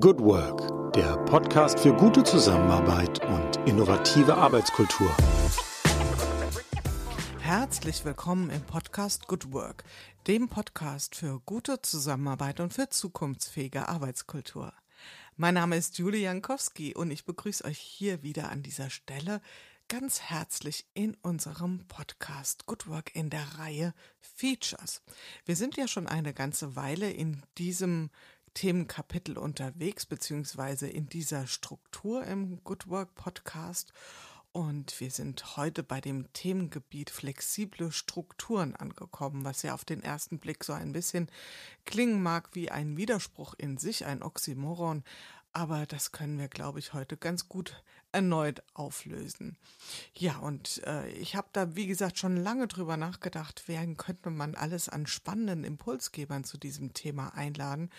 Good Work, der Podcast für gute Zusammenarbeit und innovative Arbeitskultur. Herzlich willkommen im Podcast Good Work, dem Podcast für gute Zusammenarbeit und für zukunftsfähige Arbeitskultur. Mein Name ist Julie Jankowski und ich begrüße euch hier wieder an dieser Stelle ganz herzlich in unserem Podcast Good Work in der Reihe Features. Wir sind ja schon eine ganze Weile in diesem Themenkapitel unterwegs, beziehungsweise in dieser Struktur im Good Work Podcast. Und wir sind heute bei dem Themengebiet flexible Strukturen angekommen, was ja auf den ersten Blick so ein bisschen klingen mag wie ein Widerspruch in sich, ein Oxymoron. Aber das können wir, glaube ich, heute ganz gut erneut auflösen. Ja, und äh, ich habe da, wie gesagt, schon lange drüber nachgedacht, wen könnte man alles an spannenden Impulsgebern zu diesem Thema einladen.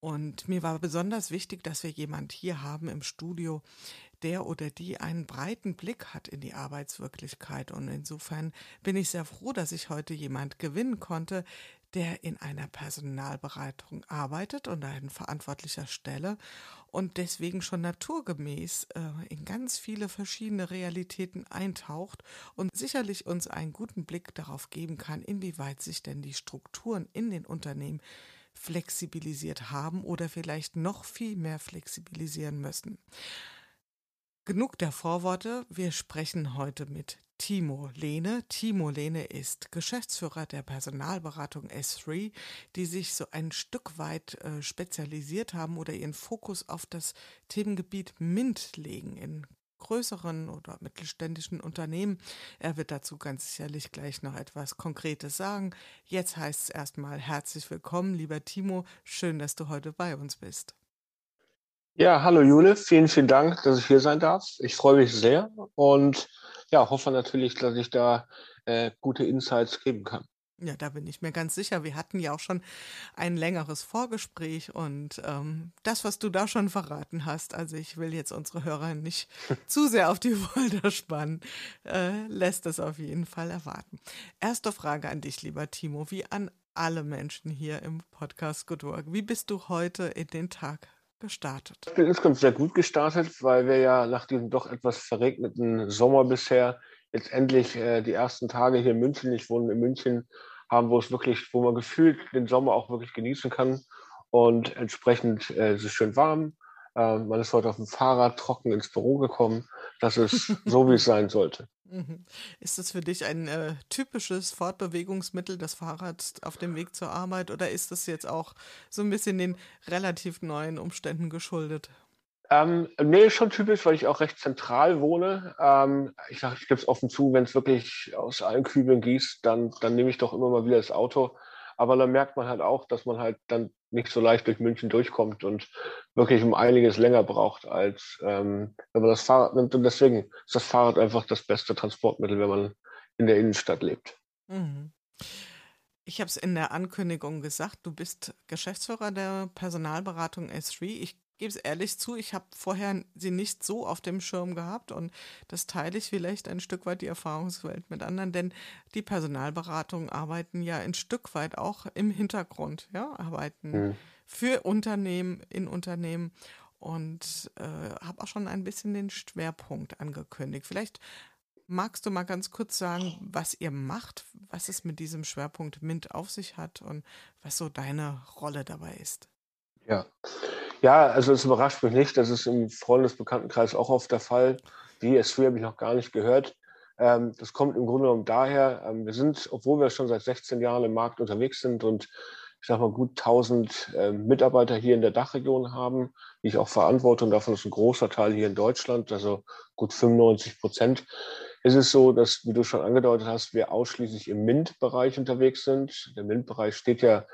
Und mir war besonders wichtig, dass wir jemand hier haben im Studio, der oder die einen breiten Blick hat in die Arbeitswirklichkeit. Und insofern bin ich sehr froh, dass ich heute jemand gewinnen konnte, der in einer Personalberatung arbeitet und an verantwortlicher Stelle und deswegen schon naturgemäß äh, in ganz viele verschiedene Realitäten eintaucht und sicherlich uns einen guten Blick darauf geben kann, inwieweit sich denn die Strukturen in den Unternehmen flexibilisiert haben oder vielleicht noch viel mehr flexibilisieren müssen. Genug der Vorworte. Wir sprechen heute mit Timo Lehne. Timo Lehne ist Geschäftsführer der Personalberatung S3, die sich so ein Stück weit äh, spezialisiert haben oder ihren Fokus auf das Themengebiet MINT legen in größeren oder mittelständischen Unternehmen. Er wird dazu ganz sicherlich gleich noch etwas Konkretes sagen. Jetzt heißt es erstmal herzlich willkommen, lieber Timo. Schön, dass du heute bei uns bist. Ja, hallo Jule, vielen, vielen Dank, dass ich hier sein darf. Ich freue mich sehr und ja, hoffe natürlich, dass ich da äh, gute Insights geben kann. Ja, da bin ich mir ganz sicher. Wir hatten ja auch schon ein längeres Vorgespräch und ähm, das, was du da schon verraten hast, also ich will jetzt unsere Hörer nicht zu sehr auf die Folter spannen, äh, lässt es auf jeden Fall erwarten. Erste Frage an dich, lieber Timo, wie an alle Menschen hier im Podcast Good Work. Wie bist du heute in den Tag gestartet? Ich bin insgesamt sehr gut gestartet, weil wir ja nach diesem doch etwas verregneten Sommer bisher jetzt endlich äh, die ersten Tage hier in München, ich wohne in München, haben, wo es wirklich, wo man gefühlt den Sommer auch wirklich genießen kann und entsprechend äh, es ist schön warm. Äh, man ist heute auf dem Fahrrad trocken ins Büro gekommen. Das ist so, wie es sein sollte. Mhm. Ist das für dich ein äh, typisches Fortbewegungsmittel, das Fahrrad auf dem Weg zur Arbeit, oder ist das jetzt auch so ein bisschen den relativ neuen Umständen geschuldet? Ähm, nee, schon typisch, weil ich auch recht zentral wohne. Ähm, ich sage, ich gebe es offen zu, wenn es wirklich aus allen Kübeln gießt, dann, dann nehme ich doch immer mal wieder das Auto. Aber dann merkt man halt auch, dass man halt dann nicht so leicht durch München durchkommt und wirklich um einiges länger braucht, als ähm, wenn man das Fahrrad nimmt. Und deswegen ist das Fahrrad einfach das beste Transportmittel, wenn man in der Innenstadt lebt. Mhm. Ich habe es in der Ankündigung gesagt, du bist Geschäftsführer der Personalberatung S3. Ich gebe es ehrlich zu, ich habe vorher sie nicht so auf dem Schirm gehabt und das teile ich vielleicht ein Stück weit die Erfahrungswelt mit anderen, denn die Personalberatungen arbeiten ja ein Stück weit auch im Hintergrund, ja, arbeiten mhm. für Unternehmen, in Unternehmen und äh, habe auch schon ein bisschen den Schwerpunkt angekündigt. Vielleicht magst du mal ganz kurz sagen, was ihr macht, was es mit diesem Schwerpunkt MINT auf sich hat und was so deine Rolle dabei ist. Ja, ja, also es überrascht mich nicht. Das ist im Freundesbekanntenkreis auch oft der Fall. Die S3 habe ich noch gar nicht gehört. Ähm, das kommt im Grunde genommen daher, ähm, wir sind, obwohl wir schon seit 16 Jahren im Markt unterwegs sind und ich sage mal gut 1000 äh, Mitarbeiter hier in der Dachregion haben, die ich auch verantworte und davon ist ein großer Teil hier in Deutschland, also gut 95 Prozent, ist es so, dass, wie du schon angedeutet hast, wir ausschließlich im MINT-Bereich unterwegs sind. Der MINT-Bereich steht ja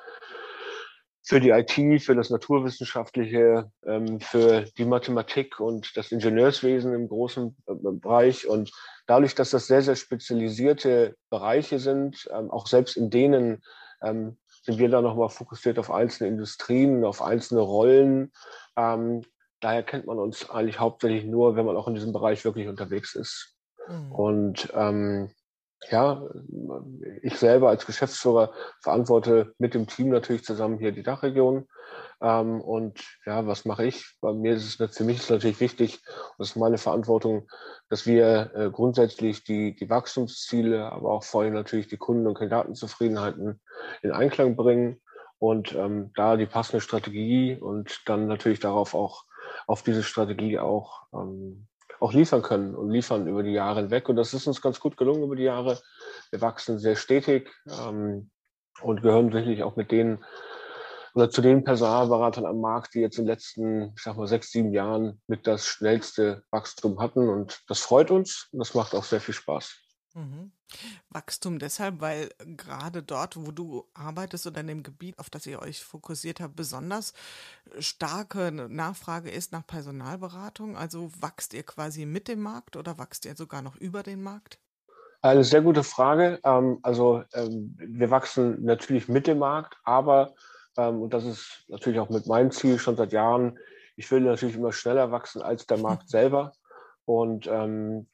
für die IT, für das Naturwissenschaftliche, ähm, für die Mathematik und das Ingenieurswesen im großen äh, Bereich. Und dadurch, dass das sehr, sehr spezialisierte Bereiche sind, ähm, auch selbst in denen ähm, sind wir da nochmal fokussiert auf einzelne Industrien, auf einzelne Rollen. daher kennt man uns eigentlich hauptsächlich nur, wenn man auch in diesem Bereich wirklich unterwegs ist. Mhm. Und ja, ich selber als Geschäftsführer verantworte mit dem Team natürlich zusammen hier die Dachregion. Ähm, und ja, was mache ich? Bei mir ist es für mich ist natürlich wichtig, und das ist meine Verantwortung, dass wir äh, grundsätzlich die, die Wachstumsziele, aber auch vor allem natürlich die Kunden- und Kandidatenzufriedenheiten in Einklang bringen und ähm, da die passende Strategie und dann natürlich darauf auch auf diese Strategie auch ähm, auch liefern können und liefern über die Jahre hinweg. Und das ist uns ganz gut gelungen über die Jahre. Wir wachsen sehr stetig ähm, und gehören sicherlich auch mit denen oder zu den Personalberatern am Markt, die jetzt in den letzten, ich sag mal, sechs, sieben Jahren mit das schnellste Wachstum hatten. Und das freut uns und das macht auch sehr viel Spaß. Mhm. Wachstum deshalb, weil gerade dort, wo du arbeitest oder in dem Gebiet, auf das ihr euch fokussiert habt, besonders starke Nachfrage ist nach Personalberatung. Also wachst ihr quasi mit dem Markt oder wachst ihr sogar noch über den Markt? Eine sehr gute Frage. Ähm, also ähm, wir wachsen natürlich mit dem Markt, aber, ähm, und das ist natürlich auch mit meinem Ziel schon seit Jahren, ich will natürlich immer schneller wachsen als der Markt selber. Und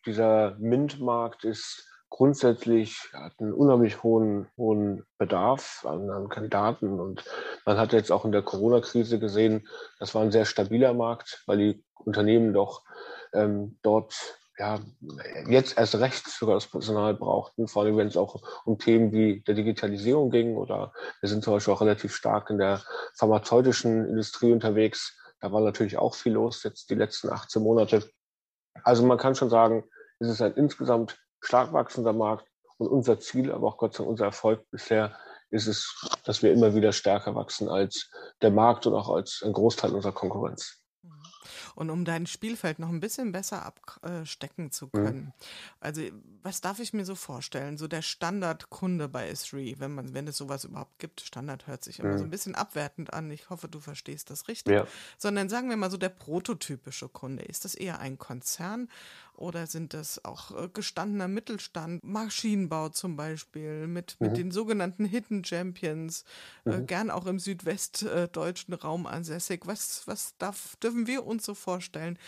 dieser MINT-Markt ist grundsätzlich einen unheimlich hohen, hohen Bedarf an, an, Kandidaten. Und man hat jetzt auch in der Corona-Krise gesehen, das war ein sehr stabiler Markt, weil die Unternehmen doch ähm, dort ja, jetzt erst recht sogar das Personal brauchten, vor allem wenn es auch um Themen wie der Digitalisierung ging oder wir sind zum Beispiel auch relativ stark in der pharmazeutischen Industrie unterwegs. Da war natürlich auch viel los jetzt die letzten 18 Monate. Also man kann schon sagen, es ist ein insgesamt stark wachsender Markt. Und unser Ziel, aber auch Gott sei Dank unser Erfolg bisher, ist es, dass wir immer wieder stärker wachsen als der Markt und auch als ein Großteil unserer Konkurrenz. Und um dein Spielfeld noch ein bisschen besser abstecken zu mhm. können. Mhm. Also, was darf ich mir so vorstellen? So der Standardkunde bei S3, wenn man, wenn es sowas überhaupt gibt, Standard hört sich immer mhm. so ein bisschen abwertend an. Ich hoffe, du verstehst das richtig. Ja. Sondern sagen wir mal so der prototypische Kunde. Ist das eher ein Konzern oder sind das auch äh, gestandener Mittelstand, Maschinenbau zum Beispiel, mit, mhm. mit den sogenannten Hidden Champions, äh, mhm. äh, gern auch im südwestdeutschen Raum ansässig. Was, was darf, dürfen wir uns so vorstellen,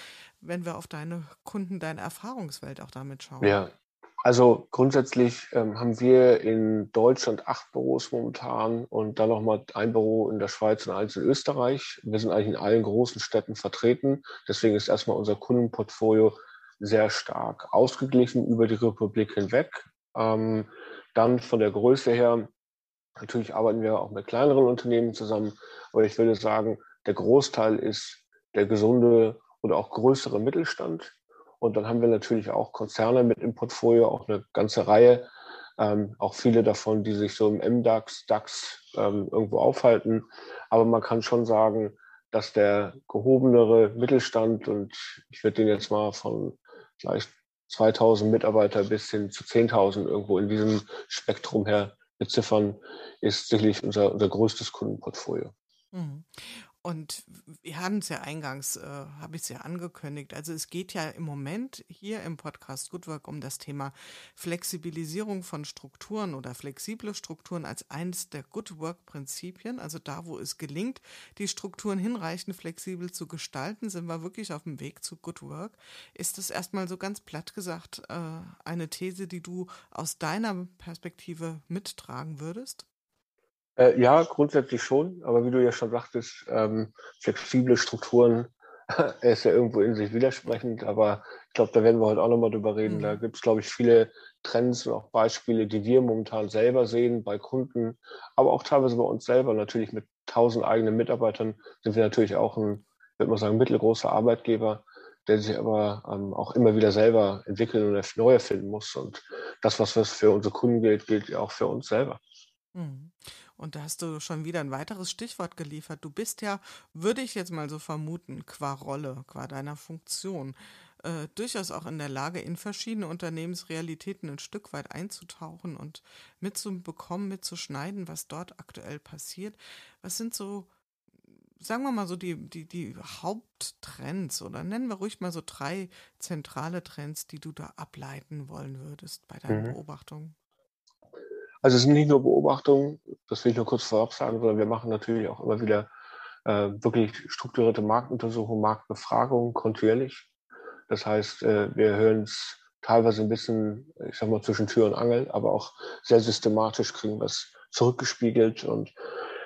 wenn wir auf deine Kunden, deine Erfahrungswelt auch damit schauen? Ja, also grundsätzlich ähm, haben wir in Deutschland acht Büros momentan und dann nochmal ein Büro in der Schweiz und eins in Österreich. Wir sind eigentlich in allen großen Städten vertreten. Deswegen ist erstmal unser Kundenportfolio sehr stark ausgeglichen über die Republik hinweg. Ähm, dann von der Größe her, natürlich arbeiten wir auch mit kleineren Unternehmen zusammen, aber ich würde sagen, der Großteil ist der gesunde oder auch größere Mittelstand. Und dann haben wir natürlich auch Konzerne mit im Portfolio, auch eine ganze Reihe, ähm, auch viele davon, die sich so im MDAX, DAX ähm, irgendwo aufhalten. Aber man kann schon sagen, dass der gehobenere Mittelstand, und ich würde den jetzt mal von vielleicht 2000 Mitarbeiter bis hin zu 10.000 irgendwo in diesem Spektrum her beziffern, ist sicherlich unser, unser größtes Kundenportfolio. Und wir hatten es ja eingangs, äh, habe ich es ja angekündigt. Also es geht ja im Moment hier im Podcast Good Work um das Thema Flexibilisierung von Strukturen oder flexible Strukturen als eines der Good Work Prinzipien. Also da, wo es gelingt, die Strukturen hinreichend flexibel zu gestalten, sind wir wirklich auf dem Weg zu Good Work. Ist das erstmal so ganz platt gesagt äh, eine These, die du aus deiner Perspektive mittragen würdest? Äh, ja, grundsätzlich schon, aber wie du ja schon sagtest, ähm, flexible Strukturen ist ja irgendwo in sich widersprechend, aber ich glaube, da werden wir heute auch nochmal drüber reden. Mhm. Da gibt es, glaube ich, viele Trends und auch Beispiele, die wir momentan selber sehen bei Kunden, aber auch teilweise bei uns selber. Natürlich mit tausend eigenen Mitarbeitern sind wir natürlich auch ein, würde man sagen, mittelgroßer Arbeitgeber, der sich aber ähm, auch immer wieder selber entwickeln und neu erfinden muss. Und das, was für unsere Kunden gilt, gilt ja auch für uns selber. Mhm. Und da hast du schon wieder ein weiteres Stichwort geliefert. Du bist ja, würde ich jetzt mal so vermuten, qua Rolle, qua deiner Funktion, äh, durchaus auch in der Lage, in verschiedene Unternehmensrealitäten ein Stück weit einzutauchen und mitzubekommen, mitzuschneiden, was dort aktuell passiert. Was sind so, sagen wir mal so, die, die, die Haupttrends oder nennen wir ruhig mal so drei zentrale Trends, die du da ableiten wollen würdest bei deinen mhm. Beobachtungen? Also es sind nicht nur Beobachtungen, das will ich nur kurz vorab sagen, sondern wir machen natürlich auch immer wieder äh, wirklich strukturierte Marktuntersuchungen, Marktbefragungen kontinuierlich. Das heißt, äh, wir hören uns teilweise ein bisschen, ich sag mal, zwischen Tür und Angel, aber auch sehr systematisch kriegen wir es zurückgespiegelt. Und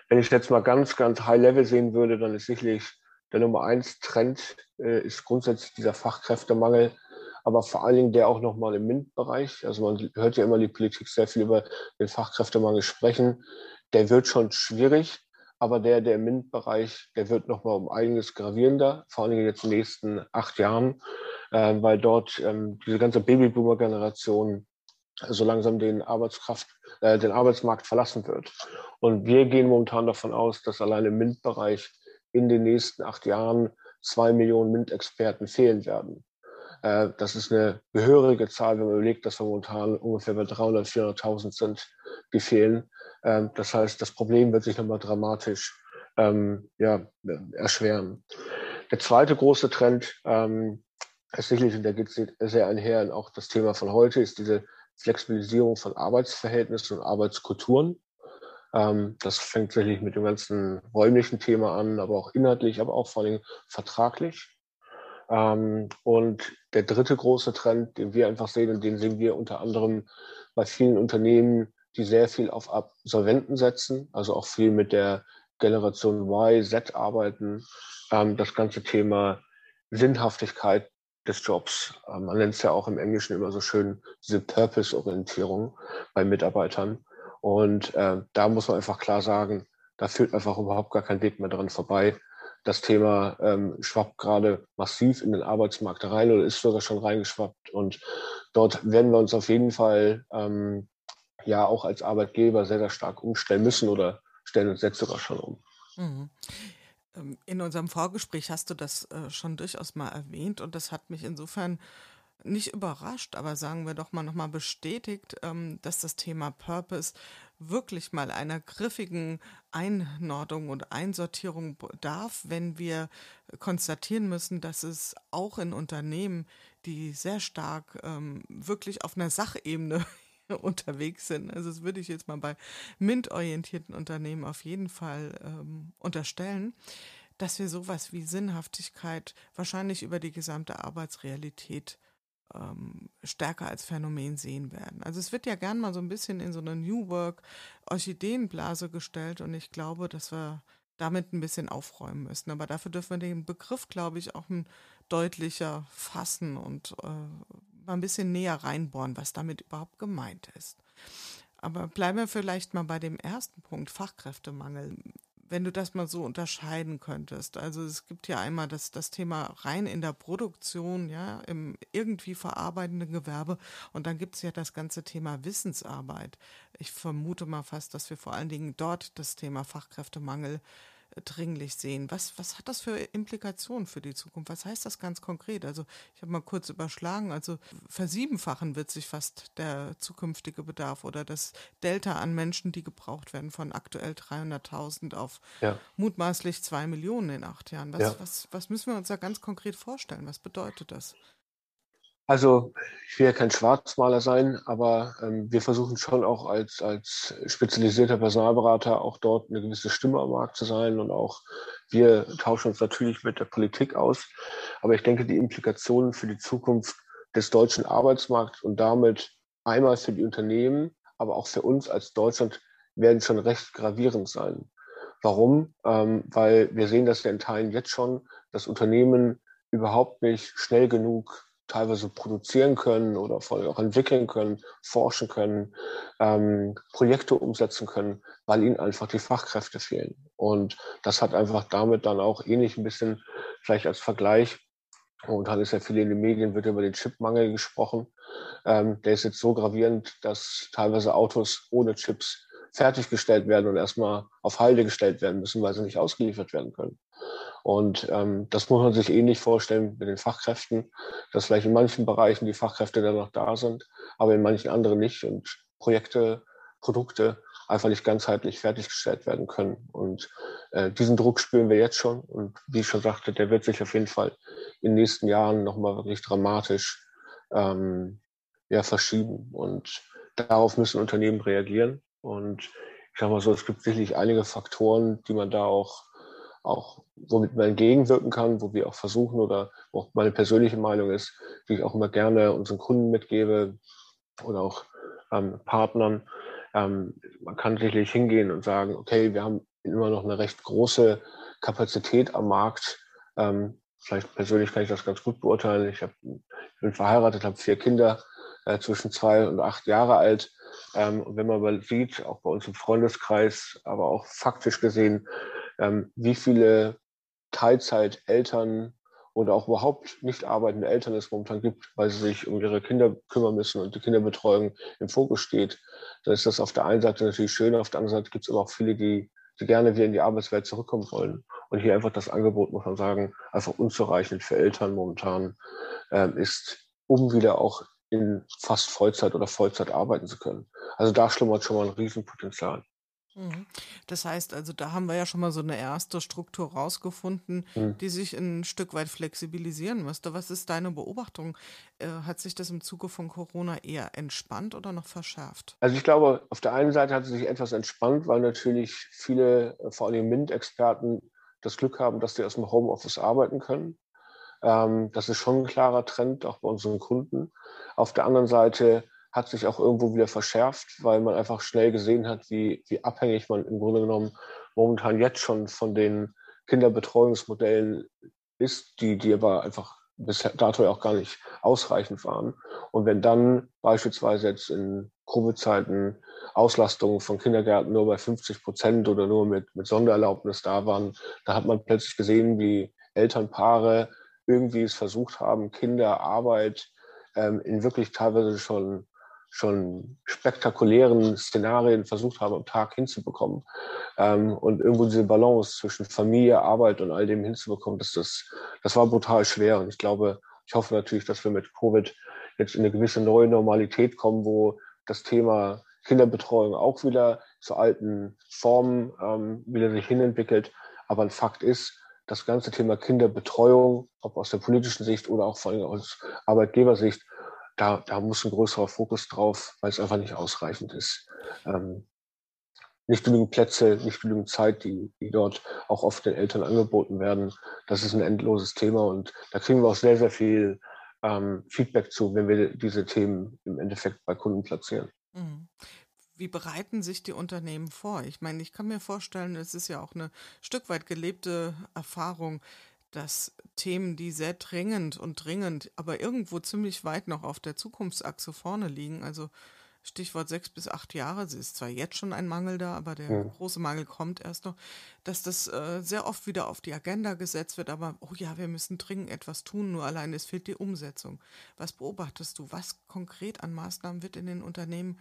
wenn ich jetzt mal ganz, ganz high level sehen würde, dann ist sicherlich der Nummer eins Trend äh, ist grundsätzlich dieser Fachkräftemangel, aber vor allen Dingen der auch nochmal im MINT-Bereich. Also man hört ja immer die Politik sehr viel über den Fachkräftemangel sprechen. Der wird schon schwierig, aber der, der im MINT-Bereich, der wird nochmal um einiges gravierender, vor allen Dingen jetzt in den nächsten acht Jahren, äh, weil dort ähm, diese ganze Babyboomer-Generation so langsam den Arbeitskraft, äh, den Arbeitsmarkt verlassen wird. Und wir gehen momentan davon aus, dass allein im MINT-Bereich in den nächsten acht Jahren zwei Millionen MINT-Experten fehlen werden. Äh, das ist eine gehörige Zahl, wenn man überlegt, dass wir momentan ungefähr bei 300, 400.000 sind, die fehlen. Ähm, das heißt, das Problem wird sich nochmal dramatisch ähm, ja, erschweren. Der zweite große Trend ähm, ist sicherlich, und der geht sehr einher, und auch das Thema von heute ist diese Flexibilisierung von Arbeitsverhältnissen und Arbeitskulturen. Ähm, das fängt sicherlich mit dem ganzen räumlichen Thema an, aber auch inhaltlich, aber auch vor allem vertraglich. Ähm, und der dritte große Trend, den wir einfach sehen und den sehen wir unter anderem bei vielen Unternehmen, die sehr viel auf Absolventen setzen, also auch viel mit der Generation Y, Z arbeiten, ähm, das ganze Thema Sinnhaftigkeit des Jobs. Ähm, man nennt es ja auch im Englischen immer so schön diese Purpose-Orientierung bei Mitarbeitern. Und äh, da muss man einfach klar sagen, da führt einfach überhaupt gar kein Weg mehr dran vorbei. Das Thema ähm, schwappt gerade massiv in den Arbeitsmarkt rein oder ist sogar schon reingeschwappt. Und dort werden wir uns auf jeden Fall ähm, ja auch als Arbeitgeber sehr, sehr stark umstellen müssen oder stellen uns jetzt sogar schon um. Mhm. Ähm, in unserem Vorgespräch hast du das äh, schon durchaus mal erwähnt und das hat mich insofern nicht überrascht, aber sagen wir doch mal nochmal bestätigt, ähm, dass das Thema Purpose wirklich mal einer griffigen Einordnung und Einsortierung bedarf, wenn wir konstatieren müssen, dass es auch in Unternehmen, die sehr stark ähm, wirklich auf einer Sachebene unterwegs sind. Also das würde ich jetzt mal bei MINT-orientierten Unternehmen auf jeden Fall ähm, unterstellen, dass wir sowas wie Sinnhaftigkeit wahrscheinlich über die gesamte Arbeitsrealität ähm, stärker als Phänomen sehen werden. Also es wird ja gern mal so ein bisschen in so eine New Work Orchideenblase gestellt und ich glaube, dass wir damit ein bisschen aufräumen müssen. Aber dafür dürfen wir den Begriff, glaube ich, auch deutlicher fassen und äh, mal ein bisschen näher reinbohren, was damit überhaupt gemeint ist. Aber bleiben wir vielleicht mal bei dem ersten Punkt, Fachkräftemangel wenn du das mal so unterscheiden könntest. Also es gibt ja einmal das, das Thema rein in der Produktion, ja, im irgendwie verarbeitenden Gewerbe und dann gibt es ja das ganze Thema Wissensarbeit. Ich vermute mal fast, dass wir vor allen Dingen dort das Thema Fachkräftemangel dringlich sehen. Was, was hat das für Implikationen für die Zukunft? Was heißt das ganz konkret? Also ich habe mal kurz überschlagen, also versiebenfachen wird sich fast der zukünftige Bedarf oder das Delta an Menschen, die gebraucht werden, von aktuell 300.000 auf ja. mutmaßlich zwei Millionen in acht Jahren. Was, ja. was, was müssen wir uns da ganz konkret vorstellen? Was bedeutet das? Also ich will ja kein Schwarzmaler sein, aber ähm, wir versuchen schon auch als, als spezialisierter Personalberater auch dort eine gewisse Stimme am Markt zu sein und auch wir tauschen uns natürlich mit der Politik aus. Aber ich denke, die Implikationen für die Zukunft des deutschen Arbeitsmarkts und damit einmal für die Unternehmen, aber auch für uns als Deutschland werden schon recht gravierend sein. Warum? Ähm, weil wir sehen das ja in Teilen jetzt schon, dass Unternehmen überhaupt nicht schnell genug teilweise produzieren können oder vor allem auch entwickeln können, forschen können, ähm, Projekte umsetzen können, weil ihnen einfach die Fachkräfte fehlen. Und das hat einfach damit dann auch ähnlich ein bisschen vielleicht als Vergleich. Und dann ist ja viel in den Medien, wird über den Chipmangel gesprochen. Ähm, der ist jetzt so gravierend, dass teilweise Autos ohne Chips fertiggestellt werden und erstmal auf Halde gestellt werden müssen, weil sie nicht ausgeliefert werden können. Und ähm, das muss man sich ähnlich vorstellen mit den Fachkräften, dass vielleicht in manchen Bereichen die Fachkräfte dann noch da sind, aber in manchen anderen nicht und Projekte, Produkte einfach nicht ganzheitlich fertiggestellt werden können. Und äh, diesen Druck spüren wir jetzt schon. Und wie ich schon sagte, der wird sich auf jeden Fall in den nächsten Jahren nochmal wirklich dramatisch ähm, ja, verschieben. Und darauf müssen Unternehmen reagieren. Und ich sage mal so, es gibt sicherlich einige Faktoren, die man da auch auch, womit man entgegenwirken kann, wo wir auch versuchen oder auch meine persönliche Meinung ist, die ich auch immer gerne unseren Kunden mitgebe oder auch ähm, Partnern. Ähm, man kann sicherlich hingehen und sagen, okay, wir haben immer noch eine recht große Kapazität am Markt. Ähm, vielleicht persönlich kann ich das ganz gut beurteilen. Ich, hab, ich bin verheiratet, habe vier Kinder äh, zwischen zwei und acht Jahre alt. Ähm, und wenn man mal sieht, auch bei uns im Freundeskreis, aber auch faktisch gesehen, ähm, wie viele Teilzeit-Eltern oder auch überhaupt nicht arbeitende Eltern es momentan gibt, weil sie sich um ihre Kinder kümmern müssen und die Kinderbetreuung im Fokus steht, dann ist das auf der einen Seite natürlich schön, auf der anderen Seite gibt es aber auch viele, die, die gerne wieder in die Arbeitswelt zurückkommen wollen. Und hier einfach das Angebot, muss man sagen, einfach unzureichend für Eltern momentan ähm, ist, um wieder auch in fast Vollzeit oder Vollzeit arbeiten zu können. Also da schlummert schon mal ein Riesenpotenzial. Mhm. Das heißt also, da haben wir ja schon mal so eine erste Struktur rausgefunden, mhm. die sich ein Stück weit flexibilisieren müsste. Was ist deine Beobachtung? Äh, hat sich das im Zuge von Corona eher entspannt oder noch verschärft? Also ich glaube, auf der einen Seite hat es sich etwas entspannt, weil natürlich viele, äh, vor allem MINT-Experten, das Glück haben, dass sie aus dem Homeoffice arbeiten können. Ähm, das ist schon ein klarer Trend, auch bei unseren Kunden. Auf der anderen Seite hat sich auch irgendwo wieder verschärft, weil man einfach schnell gesehen hat, wie, wie abhängig man im Grunde genommen momentan jetzt schon von den Kinderbetreuungsmodellen ist, die, die aber einfach bis dato auch gar nicht ausreichend waren. Und wenn dann beispielsweise jetzt in Covid-Zeiten Auslastungen von Kindergärten nur bei 50 Prozent oder nur mit, mit Sondererlaubnis da waren, da hat man plötzlich gesehen, wie Elternpaare irgendwie es versucht haben, Kinder, Arbeit ähm, in wirklich teilweise schon schon spektakulären Szenarien versucht haben, am Tag hinzubekommen. Ähm, und irgendwo diese Balance zwischen Familie, Arbeit und all dem hinzubekommen, das, das, das war brutal schwer. Und ich glaube, ich hoffe natürlich, dass wir mit Covid jetzt in eine gewisse neue Normalität kommen, wo das Thema Kinderbetreuung auch wieder zu alten Formen ähm, wieder sich hinentwickelt. Aber ein Fakt ist, das ganze Thema Kinderbetreuung, ob aus der politischen Sicht oder auch vor allem aus Arbeitgebersicht, da, da muss ein größerer Fokus drauf, weil es einfach nicht ausreichend ist. Ähm, nicht genügend Plätze, nicht genügend Zeit, die, die dort auch oft den Eltern angeboten werden. Das ist ein endloses Thema und da kriegen wir auch sehr, sehr viel ähm, Feedback zu, wenn wir diese Themen im Endeffekt bei Kunden platzieren. Mhm. Wie bereiten sich die Unternehmen vor? Ich meine, ich kann mir vorstellen, es ist ja auch eine Stück weit gelebte Erfahrung, dass Themen, die sehr dringend und dringend, aber irgendwo ziemlich weit noch auf der Zukunftsachse vorne liegen, also Stichwort sechs bis acht Jahre, es ist zwar jetzt schon ein Mangel da, aber der ja. große Mangel kommt erst noch, dass das äh, sehr oft wieder auf die Agenda gesetzt wird, aber oh ja, wir müssen dringend etwas tun, nur allein es fehlt die Umsetzung. Was beobachtest du? Was konkret an Maßnahmen wird in den Unternehmen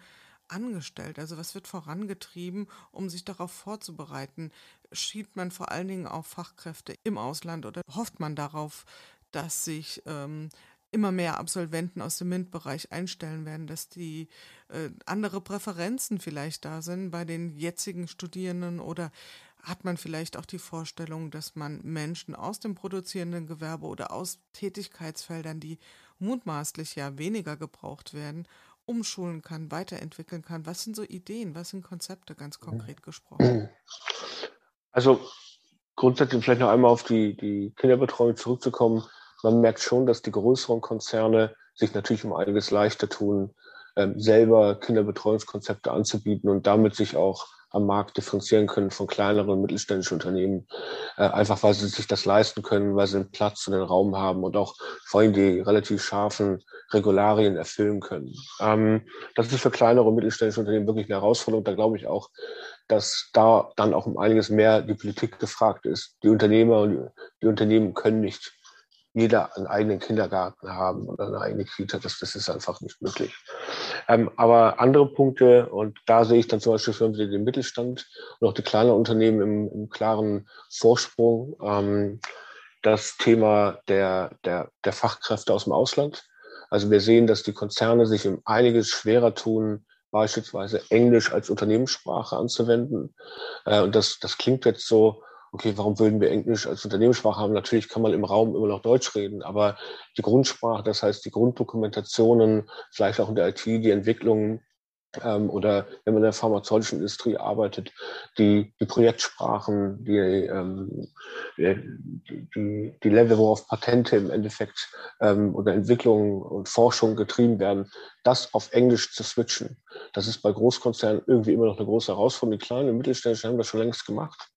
angestellt? Also was wird vorangetrieben, um sich darauf vorzubereiten? Schiebt man vor allen Dingen auf Fachkräfte im Ausland oder hofft man darauf, dass sich ähm, immer mehr Absolventen aus dem MINT-Bereich einstellen werden, dass die äh, andere Präferenzen vielleicht da sind bei den jetzigen Studierenden oder hat man vielleicht auch die Vorstellung, dass man Menschen aus dem produzierenden Gewerbe oder aus Tätigkeitsfeldern, die mutmaßlich ja weniger gebraucht werden, umschulen kann, weiterentwickeln kann? Was sind so Ideen, was sind Konzepte ganz konkret gesprochen? Also grundsätzlich vielleicht noch einmal auf die, die Kinderbetreuung zurückzukommen. Man merkt schon, dass die größeren Konzerne sich natürlich um einiges leichter tun, ähm, selber Kinderbetreuungskonzepte anzubieten und damit sich auch am Markt differenzieren können von kleineren und mittelständischen Unternehmen, äh, einfach weil sie sich das leisten können, weil sie den Platz und den Raum haben und auch vor allem die relativ scharfen Regularien erfüllen können. Ähm, das ist für kleinere und mittelständische Unternehmen wirklich eine Herausforderung. Da glaube ich auch, dass da dann auch um einiges mehr die Politik gefragt ist. Die Unternehmer und die Unternehmen können nicht jeder einen eigenen Kindergarten haben oder eine eigene Kita. Das, das ist einfach nicht möglich. Ähm, aber andere Punkte, und da sehe ich dann zum Beispiel wieder den Mittelstand und auch die kleinen Unternehmen im, im klaren Vorsprung. Ähm, das Thema der, der, der Fachkräfte aus dem Ausland. Also wir sehen, dass die Konzerne sich um einiges schwerer tun, beispielsweise Englisch als Unternehmenssprache anzuwenden. Äh, und das, das klingt jetzt so, okay, warum würden wir Englisch als Unternehmenssprache haben? Natürlich kann man im Raum immer noch Deutsch reden, aber die Grundsprache, das heißt die Grunddokumentationen, vielleicht auch in der IT, die Entwicklungen, ähm, oder wenn man in der pharmazeutischen Industrie arbeitet, die, die Projektsprachen, die, ähm, die, die, Level, worauf Patente im Endeffekt ähm, oder Entwicklung und Forschung getrieben werden, das auf Englisch zu switchen. Das ist bei Großkonzernen irgendwie immer noch eine große Herausforderung. Die kleinen und mittelständischen haben das schon längst gemacht.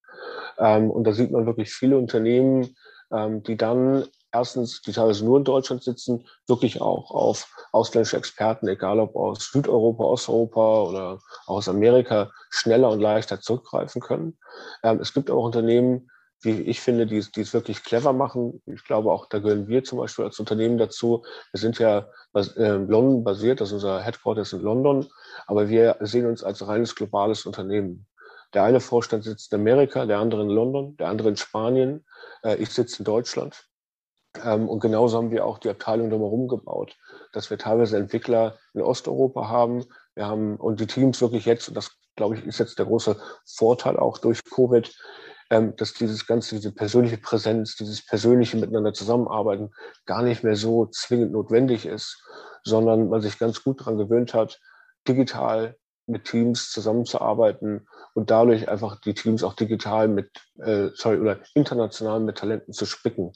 Ähm, und da sieht man wirklich viele Unternehmen, ähm, die dann erstens, die teilweise nur in Deutschland sitzen, wirklich auch auf ausländische Experten, egal ob aus Südeuropa, Osteuropa oder aus Amerika, schneller und leichter zurückgreifen können. Ähm, es gibt auch Unternehmen, wie ich finde, die, die es wirklich clever machen. Ich glaube auch, da gehören wir zum Beispiel als Unternehmen dazu. Wir sind ja in London basiert, ist unser Headquarters in London, aber wir sehen uns als reines globales Unternehmen. Der eine Vorstand sitzt in Amerika, der andere in London, der andere in Spanien. Äh, ich sitze in Deutschland. Ähm, und genauso haben wir auch die Abteilung drumherum gebaut, dass wir teilweise Entwickler in Osteuropa haben. Wir haben und die Teams wirklich jetzt, und das glaube ich, ist jetzt der große Vorteil auch durch Covid, ähm, dass dieses ganze, diese persönliche Präsenz, dieses persönliche Miteinander zusammenarbeiten gar nicht mehr so zwingend notwendig ist, sondern man sich ganz gut daran gewöhnt hat, digital mit Teams zusammenzuarbeiten und dadurch einfach die Teams auch digital mit, äh, sorry, oder international mit Talenten zu spicken.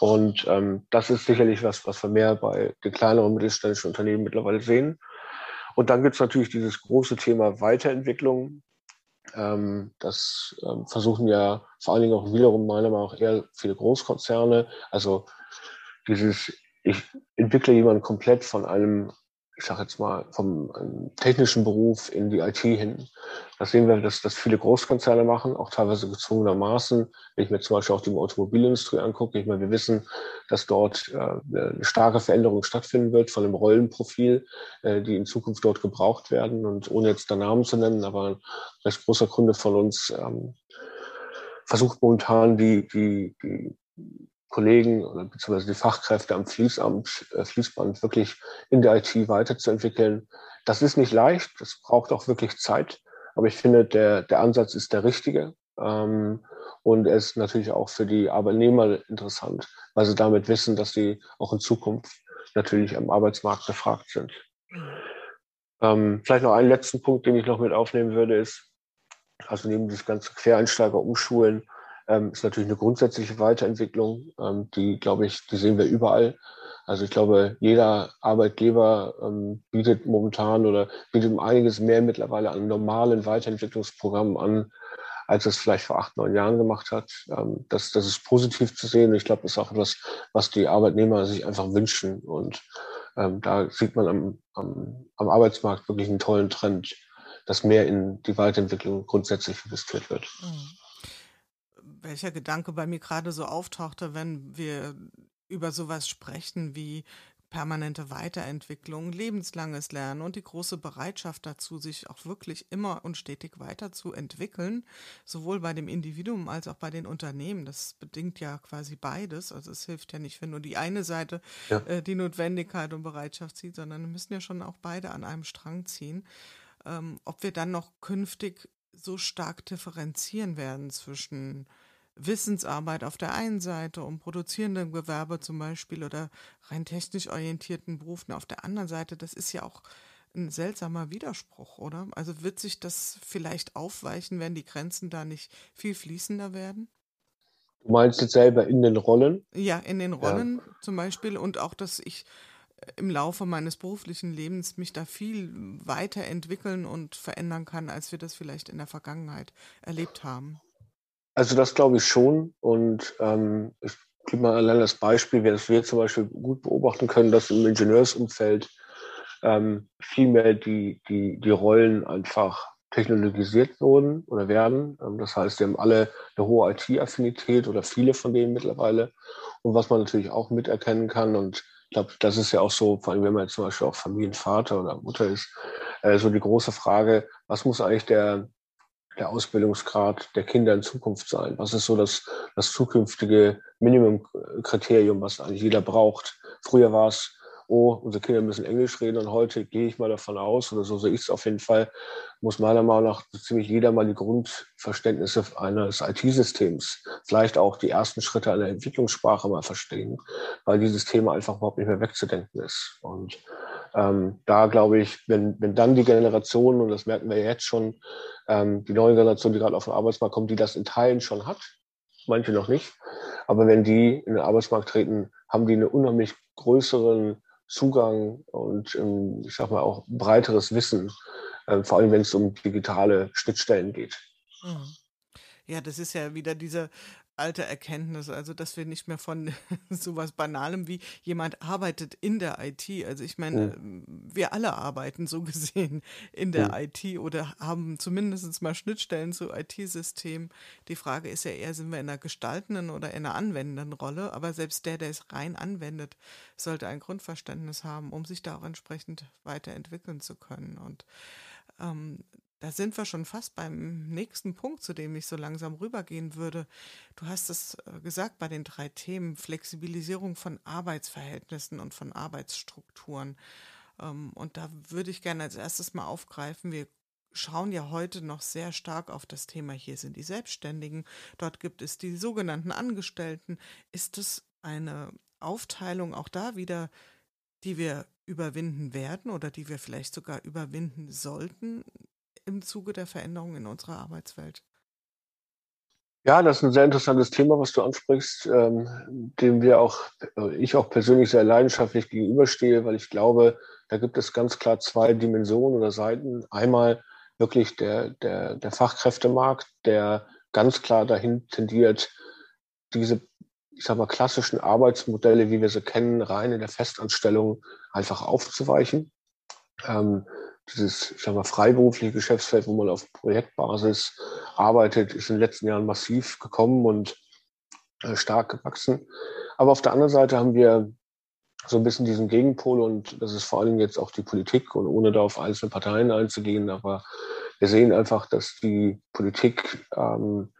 Und ähm, das ist sicherlich was, was wir mehr bei den kleineren mittelständischen Unternehmen mittlerweile sehen. Und dann gibt es natürlich dieses große Thema Weiterentwicklung. Ähm, das ähm, versuchen ja vor allen Dingen auch wiederum meiner Meinung nach eher viele Großkonzerne. Also dieses, ich entwickle jemanden komplett von einem ich sage jetzt mal, vom technischen Beruf in die IT hin. Das sehen wir, dass das viele Großkonzerne machen, auch teilweise gezwungenermaßen. Wenn ich mir zum Beispiel auch die Automobilindustrie angucke, ich meine, wir wissen, dass dort äh, eine starke Veränderung stattfinden wird von dem Rollenprofil, äh, die in Zukunft dort gebraucht werden. Und ohne jetzt da Namen zu nennen, aber ein recht großer Kunde von uns ähm, versucht momentan die, die, die Kollegen oder beziehungsweise die Fachkräfte am Fließamt, äh, Fließband wirklich in der IT weiterzuentwickeln. Das ist nicht leicht, das braucht auch wirklich Zeit, aber ich finde, der, der Ansatz ist der richtige. Ähm, und er ist natürlich auch für die Arbeitnehmer interessant, weil sie damit wissen, dass sie auch in Zukunft natürlich am Arbeitsmarkt gefragt sind. Ähm, vielleicht noch einen letzten Punkt, den ich noch mit aufnehmen würde, ist, also neben dieses ganze Quereinsteiger umschulen, ähm, ist natürlich eine grundsätzliche Weiterentwicklung, ähm, die, glaube ich, die sehen wir überall. Also ich glaube, jeder Arbeitgeber ähm, bietet momentan oder bietet einiges mehr mittlerweile an normalen Weiterentwicklungsprogrammen an, als es vielleicht vor acht, neun Jahren gemacht hat. Ähm, das, das ist positiv zu sehen. Ich glaube, das ist auch etwas, was die Arbeitnehmer sich einfach wünschen. Und ähm, da sieht man am, am, am Arbeitsmarkt wirklich einen tollen Trend, dass mehr in die Weiterentwicklung grundsätzlich investiert wird. Mhm welcher Gedanke bei mir gerade so auftauchte, wenn wir über sowas sprechen wie permanente Weiterentwicklung, lebenslanges Lernen und die große Bereitschaft dazu, sich auch wirklich immer und stetig weiterzuentwickeln, sowohl bei dem Individuum als auch bei den Unternehmen. Das bedingt ja quasi beides. Also es hilft ja nicht, wenn nur die eine Seite ja. äh, die Notwendigkeit und Bereitschaft sieht, sondern wir müssen ja schon auch beide an einem Strang ziehen. Ähm, ob wir dann noch künftig so stark differenzieren werden zwischen Wissensarbeit auf der einen Seite und produzierendem Gewerbe zum Beispiel oder rein technisch orientierten Berufen auf der anderen Seite, das ist ja auch ein seltsamer Widerspruch, oder? Also wird sich das vielleicht aufweichen, wenn die Grenzen da nicht viel fließender werden? Du meinst jetzt selber in den Rollen? Ja, in den Rollen ja. zum Beispiel und auch, dass ich im Laufe meines beruflichen Lebens mich da viel weiterentwickeln und verändern kann, als wir das vielleicht in der Vergangenheit erlebt haben. Also das glaube ich schon. Und ähm, ich gebe mal allein das Beispiel, dass wir zum Beispiel gut beobachten können, dass im Ingenieursumfeld ähm, viel mehr die, die, die Rollen einfach technologisiert wurden oder werden. Ähm, das heißt, die haben alle eine hohe IT-Affinität oder viele von denen mittlerweile. Und was man natürlich auch miterkennen kann, und ich glaube, das ist ja auch so, vor allem wenn man jetzt zum Beispiel auch Familienvater oder Mutter ist, äh, so die große Frage, was muss eigentlich der, der Ausbildungsgrad der Kinder in Zukunft sein? Was ist so das, das zukünftige Minimumkriterium, was eigentlich jeder braucht? Früher war es, oh, unsere Kinder müssen Englisch reden und heute gehe ich mal davon aus, oder so sehe ich es auf jeden Fall, muss meiner Meinung nach ziemlich jeder mal die Grundverständnisse eines IT-Systems, vielleicht auch die ersten Schritte einer Entwicklungssprache mal verstehen, weil dieses Thema einfach überhaupt nicht mehr wegzudenken ist. Und ähm, da glaube ich, wenn, wenn dann die Generation, und das merken wir jetzt schon, ähm, die neue Generation, die gerade auf den Arbeitsmarkt kommt, die das in Teilen schon hat, manche noch nicht, aber wenn die in den Arbeitsmarkt treten, haben die einen unheimlich größeren Zugang und ähm, ich sag mal auch breiteres Wissen, äh, vor allem wenn es um digitale Schnittstellen geht. Mhm. Ja, das ist ja wieder diese alte Erkenntnis, also dass wir nicht mehr von sowas Banalem wie jemand arbeitet in der IT. Also ich meine, mhm. wir alle arbeiten so gesehen in der mhm. IT oder haben zumindest mal Schnittstellen zu IT-Systemen. Die Frage ist ja eher, sind wir in einer gestaltenden oder in einer anwendenden Rolle? Aber selbst der, der es rein anwendet, sollte ein Grundverständnis haben, um sich da auch entsprechend weiterentwickeln zu können. Und ähm, da sind wir schon fast beim nächsten Punkt, zu dem ich so langsam rübergehen würde. Du hast es äh, gesagt bei den drei Themen Flexibilisierung von Arbeitsverhältnissen und von Arbeitsstrukturen. Ähm, und da würde ich gerne als erstes mal aufgreifen, wir schauen ja heute noch sehr stark auf das Thema, hier sind die Selbstständigen, dort gibt es die sogenannten Angestellten. Ist es eine Aufteilung auch da wieder, die wir überwinden werden oder die wir vielleicht sogar überwinden sollten? Im Zuge der Veränderung in unserer Arbeitswelt? Ja, das ist ein sehr interessantes Thema, was du ansprichst, ähm, dem wir auch, äh, ich auch persönlich sehr leidenschaftlich gegenüberstehe, weil ich glaube, da gibt es ganz klar zwei Dimensionen oder Seiten. Einmal wirklich der, der, der Fachkräftemarkt, der ganz klar dahin tendiert, diese, ich sag mal, klassischen Arbeitsmodelle, wie wir sie kennen, rein in der Festanstellung einfach aufzuweichen. Ähm, dieses, ich sag mal, freiberufliche Geschäftsfeld, wo man auf Projektbasis arbeitet, ist in den letzten Jahren massiv gekommen und äh, stark gewachsen. Aber auf der anderen Seite haben wir so ein bisschen diesen Gegenpol und das ist vor allem jetzt auch die Politik und ohne da auf einzelne Parteien einzugehen, aber wir sehen einfach, dass die Politik ähm,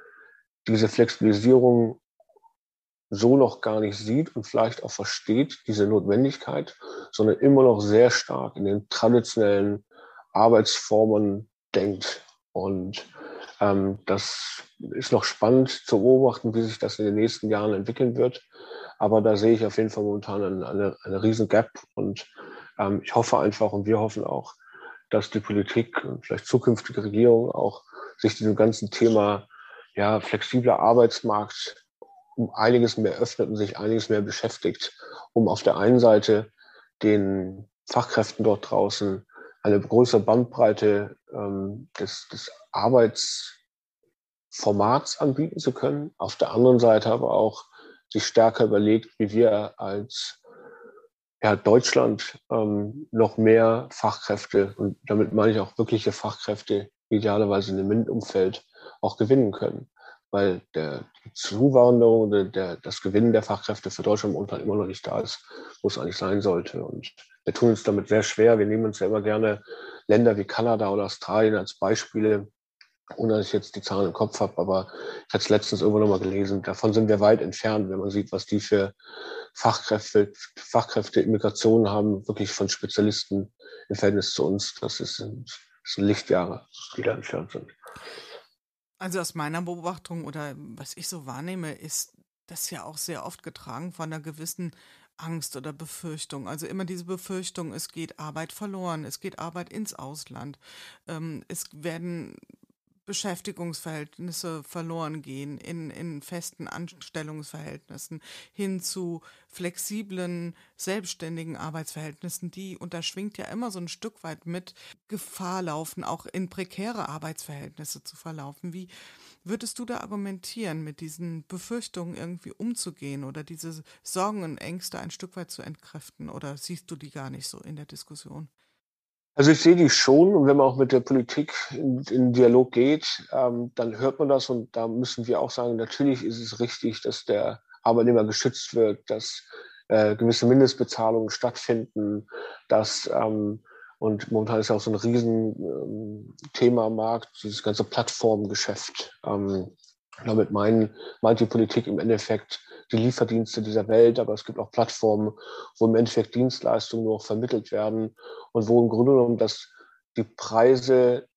diese Flexibilisierung so noch gar nicht sieht und vielleicht auch versteht, diese Notwendigkeit, sondern immer noch sehr stark in den traditionellen Arbeitsformen denkt. Und ähm, das ist noch spannend zu beobachten, wie sich das in den nächsten Jahren entwickeln wird. Aber da sehe ich auf jeden Fall momentan eine, eine, eine riesen Gap. Und ähm, ich hoffe einfach und wir hoffen auch, dass die Politik und vielleicht zukünftige Regierungen auch sich diesem ganzen Thema ja, flexibler Arbeitsmarkt um einiges mehr öffnet und sich einiges mehr beschäftigt, um auf der einen Seite den Fachkräften dort draußen eine größere Bandbreite ähm, des, des Arbeitsformats anbieten zu können. Auf der anderen Seite aber auch sich stärker überlegt, wie wir als ja, Deutschland ähm, noch mehr Fachkräfte, und damit meine ich auch wirkliche Fachkräfte, idealerweise in dem MINT-Umfeld auch gewinnen können. Weil der, Zuwanderung, der, der, das Gewinnen der Fachkräfte für Deutschland momentan immer noch nicht da ist, wo es eigentlich sein sollte. Und wir tun uns damit sehr schwer. Wir nehmen uns ja immer gerne Länder wie Kanada oder Australien als Beispiele, ohne dass ich jetzt die Zahlen im Kopf habe, aber ich hatte es letztens irgendwo nochmal gelesen. Davon sind wir weit entfernt, wenn man sieht, was die für Fachkräfte, Fachkräfte Immigration haben, wirklich von Spezialisten im Verhältnis zu uns. Das ist, das sind Lichtjahre, die da entfernt sind. Also aus meiner Beobachtung oder was ich so wahrnehme, ist das ja auch sehr oft getragen von einer gewissen Angst oder Befürchtung. Also immer diese Befürchtung, es geht Arbeit verloren, es geht Arbeit ins Ausland, ähm, es werden Beschäftigungsverhältnisse verloren gehen in, in festen Anstellungsverhältnissen hin zu flexiblen, selbstständigen Arbeitsverhältnissen, die, und da schwingt ja immer so ein Stück weit mit, Gefahr laufen, auch in prekäre Arbeitsverhältnisse zu verlaufen. Wie, Würdest du da argumentieren, mit diesen Befürchtungen irgendwie umzugehen oder diese Sorgen und Ängste ein Stück weit zu entkräften oder siehst du die gar nicht so in der Diskussion? Also ich sehe die schon und wenn man auch mit der Politik in, in Dialog geht, ähm, dann hört man das und da müssen wir auch sagen, natürlich ist es richtig, dass der Arbeitnehmer geschützt wird, dass äh, gewisse Mindestbezahlungen stattfinden, dass ähm, und momentan ist ja auch so ein Riesenthema ähm, am Markt, dieses ganze Plattformgeschäft. Ähm, damit meinen, meint die Politik im Endeffekt die Lieferdienste dieser Welt, aber es gibt auch Plattformen, wo im Endeffekt Dienstleistungen nur noch vermittelt werden und wo im Grunde genommen das, die Preise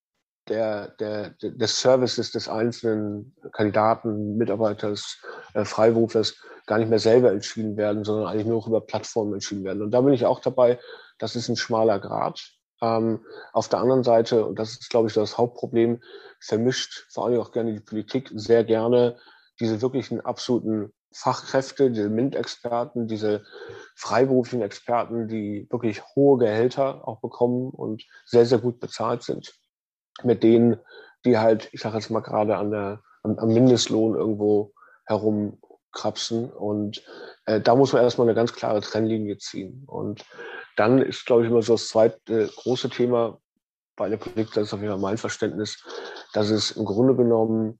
der, der, des Services des einzelnen Kandidaten, Mitarbeiters, äh, Freiberuflers gar nicht mehr selber entschieden werden, sondern eigentlich nur noch über Plattformen entschieden werden. Und da bin ich auch dabei, das ist ein schmaler Grad. Ähm, auf der anderen Seite, und das ist, glaube ich, das Hauptproblem, vermischt vor allem auch gerne die Politik sehr gerne diese wirklichen absoluten Fachkräfte, diese MINT-Experten, diese freiberuflichen Experten, die wirklich hohe Gehälter auch bekommen und sehr, sehr gut bezahlt sind, mit denen, die halt, ich sage jetzt mal gerade an der, am, am Mindestlohn irgendwo herumkrapsen. Und äh, da muss man erstmal eine ganz klare Trennlinie ziehen. Und dann ist, glaube ich, immer so das zweite große Thema bei der Politik, das ist auf jeden Fall mein Verständnis, dass es im Grunde genommen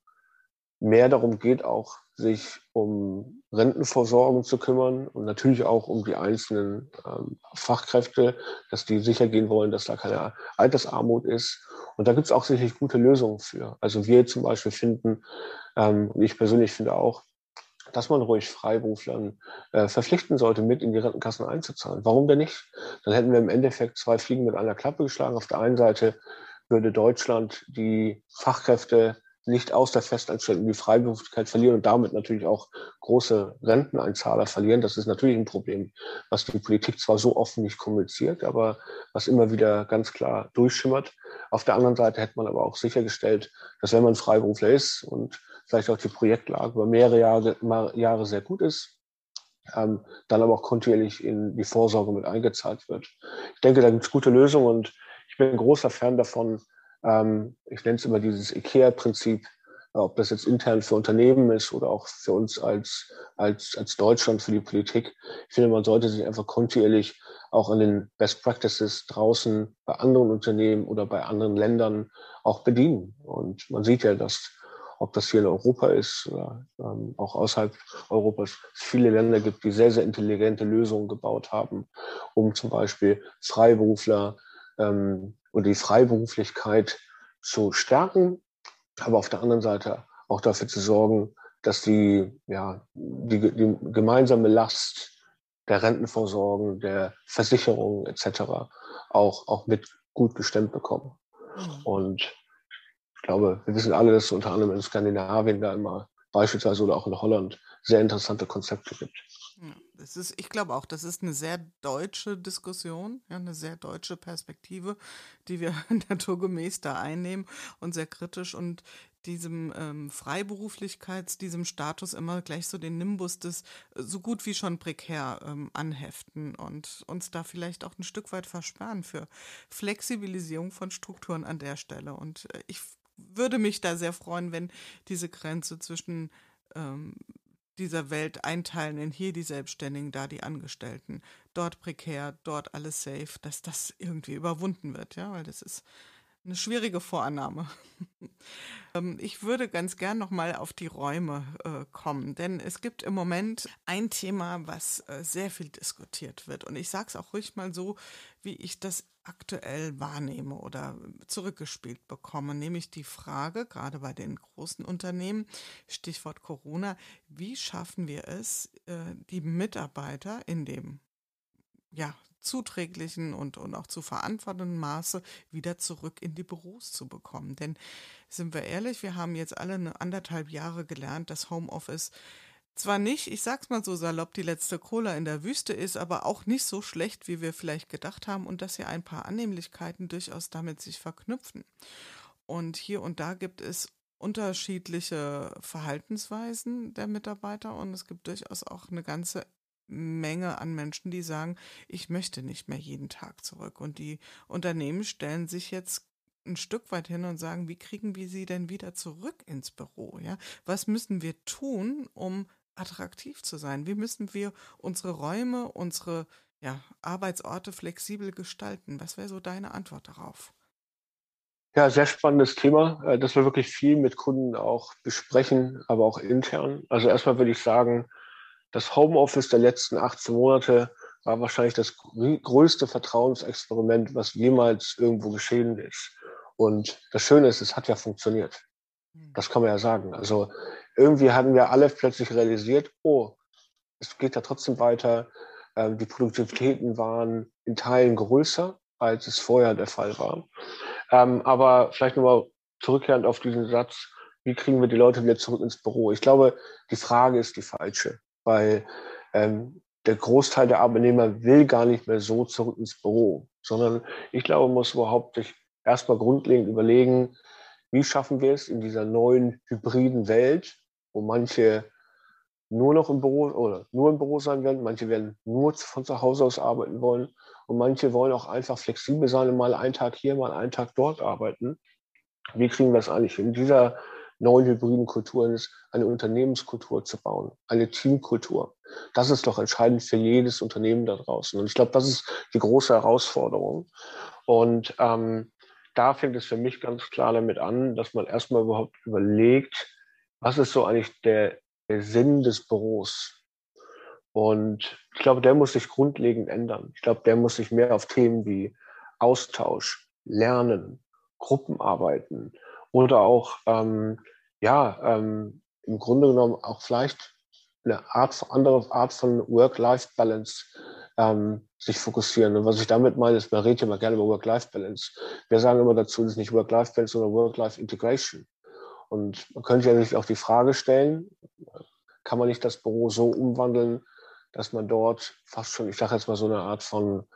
mehr darum geht, auch sich um Rentenversorgung zu kümmern und natürlich auch um die einzelnen ähm, Fachkräfte, dass die sicher gehen wollen, dass da keine Altersarmut ist. Und da gibt es auch sicherlich gute Lösungen für. Also wir zum Beispiel finden, ähm, ich persönlich finde auch, dass man ruhig Freiberuflern äh, verpflichten sollte, mit in die Rentenkassen einzuzahlen. Warum denn nicht? Dann hätten wir im Endeffekt zwei Fliegen mit einer Klappe geschlagen. Auf der einen Seite würde Deutschland die Fachkräfte nicht aus der Festanstellung die Freiberuflichkeit verlieren und damit natürlich auch große Renteneinzahler verlieren. Das ist natürlich ein Problem, was die Politik zwar so offen nicht kommuniziert, aber was immer wieder ganz klar durchschimmert. Auf der anderen Seite hätte man aber auch sichergestellt, dass wenn man Freiberufler ist und vielleicht auch die Projektlage über mehrere Jahre, Jahre sehr gut ist, ähm, dann aber auch kontinuierlich in die Vorsorge mit eingezahlt wird. Ich denke, da gibt es gute Lösungen und ich bin ein großer Fan davon, ähm, ich nenne es immer dieses IKEA-Prinzip, ob das jetzt intern für Unternehmen ist oder auch für uns als, als, als Deutschland, für die Politik. Ich finde, man sollte sich einfach kontinuierlich auch an den Best Practices draußen bei anderen Unternehmen oder bei anderen Ländern auch bedienen. Und man sieht ja, dass ob das hier in Europa ist oder ähm, auch außerhalb Europas, viele Länder gibt, die sehr, sehr intelligente Lösungen gebaut haben, um zum Beispiel Freiberufler ähm, und die Freiberuflichkeit zu stärken, aber auf der anderen Seite auch dafür zu sorgen, dass die, ja, die, die gemeinsame Last der Rentenversorgung, der Versicherung etc. auch, auch mit gut gestemmt bekommen. Mhm. Und ich glaube, wir wissen alle, dass es unter anderem in Skandinavien da immer beispielsweise oder auch in Holland sehr interessante Konzepte gibt. Das ist, ich glaube auch, das ist eine sehr deutsche Diskussion, ja, eine sehr deutsche Perspektive, die wir naturgemäß da einnehmen und sehr kritisch und diesem ähm, Freiberuflichkeits, diesem Status immer gleich so den Nimbus des äh, so gut wie schon prekär ähm, anheften und uns da vielleicht auch ein Stück weit versperren für Flexibilisierung von Strukturen an der Stelle. Und äh, ich würde mich da sehr freuen, wenn diese Grenze zwischen ähm, dieser Welt einteilen in hier die Selbstständigen, da die Angestellten, dort prekär, dort alles safe, dass das irgendwie überwunden wird, ja, weil das ist eine schwierige Vorannahme. Ähm, ich würde ganz gern nochmal auf die Räume äh, kommen, denn es gibt im Moment ein Thema, was äh, sehr viel diskutiert wird. Und ich sage es auch ruhig mal so, wie ich das aktuell wahrnehme oder zurückgespielt bekomme, nämlich die Frage, gerade bei den großen Unternehmen, Stichwort Corona, wie schaffen wir es, äh, die Mitarbeiter in dem ja, zuträglichen und, und auch zu verantwortenden Maße wieder zurück in die Büros zu bekommen. Denn sind wir ehrlich, wir haben jetzt alle eine anderthalb Jahre gelernt, dass Homeoffice zwar nicht, ich sag's mal so salopp, die letzte Cola in der Wüste ist, aber auch nicht so schlecht, wie wir vielleicht gedacht haben und dass ja ein paar Annehmlichkeiten durchaus damit sich verknüpfen. Und hier und da gibt es unterschiedliche Verhaltensweisen der Mitarbeiter und es gibt durchaus auch eine ganze Menge an Menschen, die sagen, ich möchte nicht mehr jeden Tag zurück. Und die Unternehmen stellen sich jetzt ein Stück weit hin und sagen, wie kriegen wir sie denn wieder zurück ins Büro? Ja, was müssen wir tun, um attraktiv zu sein? Wie müssen wir unsere Räume, unsere ja, Arbeitsorte flexibel gestalten? Was wäre so deine Antwort darauf? Ja, sehr spannendes Thema, äh, das wir wirklich viel mit Kunden auch besprechen, aber auch intern. Also erstmal würde ich sagen, das Homeoffice der letzten 18 Monate war wahrscheinlich das größte Vertrauensexperiment, was jemals irgendwo geschehen ist. Und das Schöne ist, es hat ja funktioniert. Hm. Das kann man ja sagen. Also irgendwie hatten wir alle plötzlich realisiert, oh, es geht ja trotzdem weiter. Ähm, die Produktivitäten waren in Teilen größer, als es vorher der Fall war. Ähm, aber vielleicht nochmal zurückkehrend auf diesen Satz, wie kriegen wir die Leute wieder zurück ins Büro? Ich glaube, die Frage ist die falsche. weil ähm, der Großteil der Arbeitnehmer will gar nicht mehr so zurück ins Büro, sondern ich glaube, man muss überhaupt sich erstmal grundlegend überlegen, wie schaffen wir es in dieser neuen hybriden Welt, wo manche nur noch im Büro oder nur im Büro sein werden, manche werden nur von zu Hause aus arbeiten wollen und manche wollen auch einfach flexibel sein und mal einen Tag hier, mal einen Tag dort arbeiten. Wie kriegen wir es eigentlich in dieser neuen hybriden Kultur ist, eine Unternehmenskultur zu bauen, eine Teamkultur. Das ist doch entscheidend für jedes Unternehmen da draußen. Und ich glaube, das ist die große Herausforderung. Und ähm, da fängt es für mich ganz klar damit an, dass man erstmal überhaupt überlegt, was ist so eigentlich der, der Sinn des Büros? Und ich glaube, der muss sich grundlegend ändern. Ich glaube, der muss sich mehr auf Themen wie Austausch, Lernen, Gruppenarbeiten oder auch ähm, ja, ähm, im Grunde genommen auch vielleicht eine Art, andere Art von Work-Life-Balance ähm, sich fokussieren. Und was ich damit meine, ist, man redet ja immer gerne über Work-Life-Balance. Wir sagen immer dazu, es ist nicht Work-Life-Balance, sondern Work-Life-Integration. Und man könnte ja sich auch die Frage stellen, kann man nicht das Büro so umwandeln, dass man dort fast schon, ich sage jetzt mal so eine Art von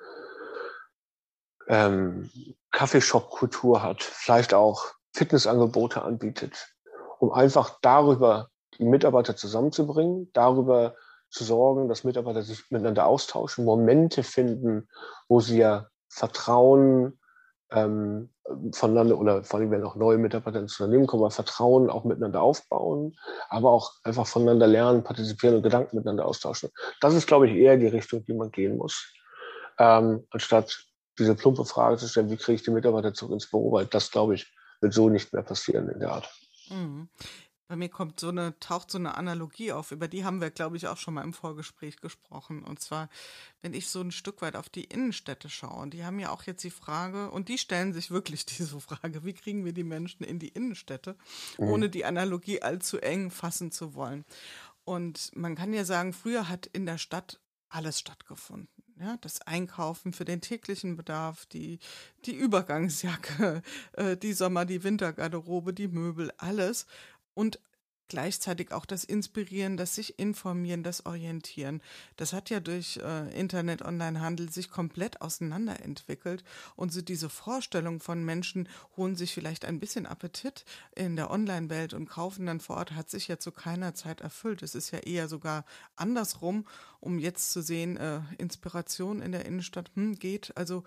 ähm, Kaffeeshop-Kultur hat, vielleicht auch Fitnessangebote anbietet, um einfach darüber die Mitarbeiter zusammenzubringen, darüber zu sorgen, dass Mitarbeiter sich miteinander austauschen, Momente finden, wo sie ja Vertrauen ähm, voneinander oder vor allem, wenn auch neue Mitarbeiter ins Unternehmen kommen, Vertrauen auch miteinander aufbauen, aber auch einfach voneinander lernen, partizipieren und Gedanken miteinander austauschen. Das ist, glaube ich, eher die Richtung, die man gehen muss, ähm, anstatt diese plumpe Frage zu stellen, wie kriege ich die Mitarbeiter zurück ins Büro, weil das, glaube ich, wird so nicht mehr passieren in der Art. Mhm. Bei mir kommt so eine, taucht so eine Analogie auf, über die haben wir, glaube ich, auch schon mal im Vorgespräch gesprochen. Und zwar, wenn ich so ein Stück weit auf die Innenstädte schaue, und die haben ja auch jetzt die Frage, und die stellen sich wirklich diese Frage, wie kriegen wir die Menschen in die Innenstädte, mhm. ohne die Analogie allzu eng fassen zu wollen. Und man kann ja sagen, früher hat in der Stadt alles stattgefunden. Ja, das Einkaufen für den täglichen Bedarf, die, die Übergangsjacke, äh, die Sommer-, die Wintergarderobe, die Möbel, alles. Und gleichzeitig auch das Inspirieren, das sich informieren, das Orientieren. Das hat ja durch äh, Internet, Onlinehandel sich komplett auseinanderentwickelt. Und so diese Vorstellung von Menschen holen sich vielleicht ein bisschen Appetit in der Online-Welt und kaufen dann vor Ort, hat sich ja zu keiner Zeit erfüllt. Es ist ja eher sogar andersrum, um jetzt zu sehen, äh, Inspiration in der Innenstadt hm, geht. Also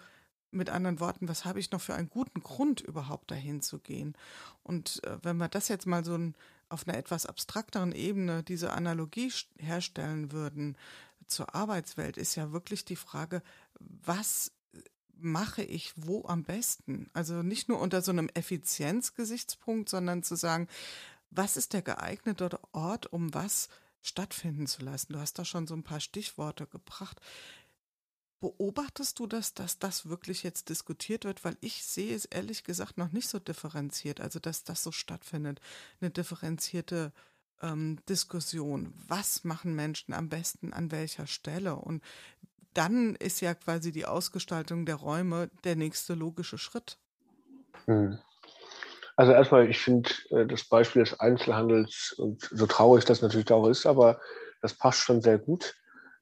mit anderen Worten, was habe ich noch für einen guten Grund überhaupt dahin zu gehen? Und äh, wenn wir das jetzt mal so ein auf einer etwas abstrakteren Ebene diese Analogie herstellen würden zur Arbeitswelt, ist ja wirklich die Frage, was mache ich wo am besten? Also nicht nur unter so einem Effizienzgesichtspunkt, sondern zu sagen, was ist der geeignete Ort, um was stattfinden zu lassen? Du hast da schon so ein paar Stichworte gebracht. Beobachtest du das, dass das wirklich jetzt diskutiert wird? Weil ich sehe es ehrlich gesagt noch nicht so differenziert, also dass das so stattfindet, eine differenzierte ähm, Diskussion. Was machen Menschen am besten an welcher Stelle? Und dann ist ja quasi die Ausgestaltung der Räume der nächste logische Schritt. Hm. Also erstmal, ich finde äh, das Beispiel des Einzelhandels, und so traurig das natürlich auch ist, aber das passt schon sehr gut.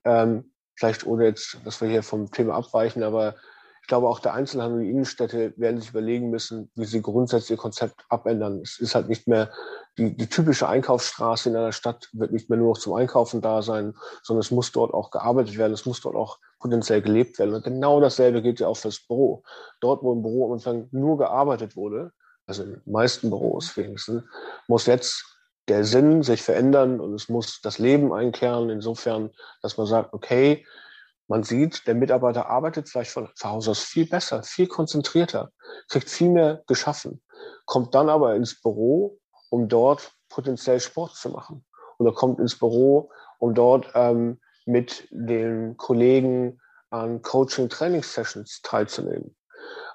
Ähm, vielleicht ohne jetzt, dass wir hier vom Thema abweichen, aber ich glaube auch der Einzelhandel die Innenstädte werden sich überlegen müssen, wie sie grundsätzlich ihr Konzept abändern. Es ist halt nicht mehr die, die typische Einkaufsstraße in einer Stadt wird nicht mehr nur noch zum Einkaufen da sein, sondern es muss dort auch gearbeitet werden, es muss dort auch potenziell gelebt werden. Und genau dasselbe gilt ja auch fürs Büro. Dort, wo im Büro am Anfang nur gearbeitet wurde, also in den meisten Büros wenigstens, muss jetzt der Sinn sich verändern und es muss das Leben einkehren, insofern, dass man sagt, okay, man sieht, der Mitarbeiter arbeitet vielleicht von zu Hause aus viel besser, viel konzentrierter, kriegt viel mehr geschaffen, kommt dann aber ins Büro, um dort potenziell Sport zu machen. Oder kommt ins Büro, um dort ähm, mit den Kollegen an Coaching-Training-Sessions teilzunehmen.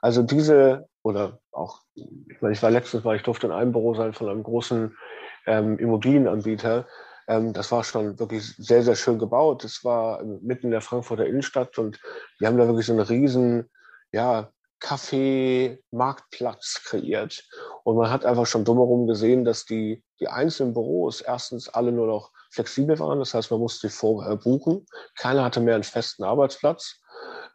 Also diese, oder auch, ich meine, ich war letztens, weil ich durfte in einem Büro sein von einem großen ähm, Immobilienanbieter. Ähm, das war schon wirklich sehr, sehr schön gebaut. Das war mitten in der Frankfurter Innenstadt und die haben da wirklich so einen riesen, ja, Kaffee-Marktplatz kreiert. Und man hat einfach schon drumherum gesehen, dass die, die einzelnen Büros erstens alle nur noch flexibel waren. Das heißt, man musste sich vorher buchen. Keiner hatte mehr einen festen Arbeitsplatz,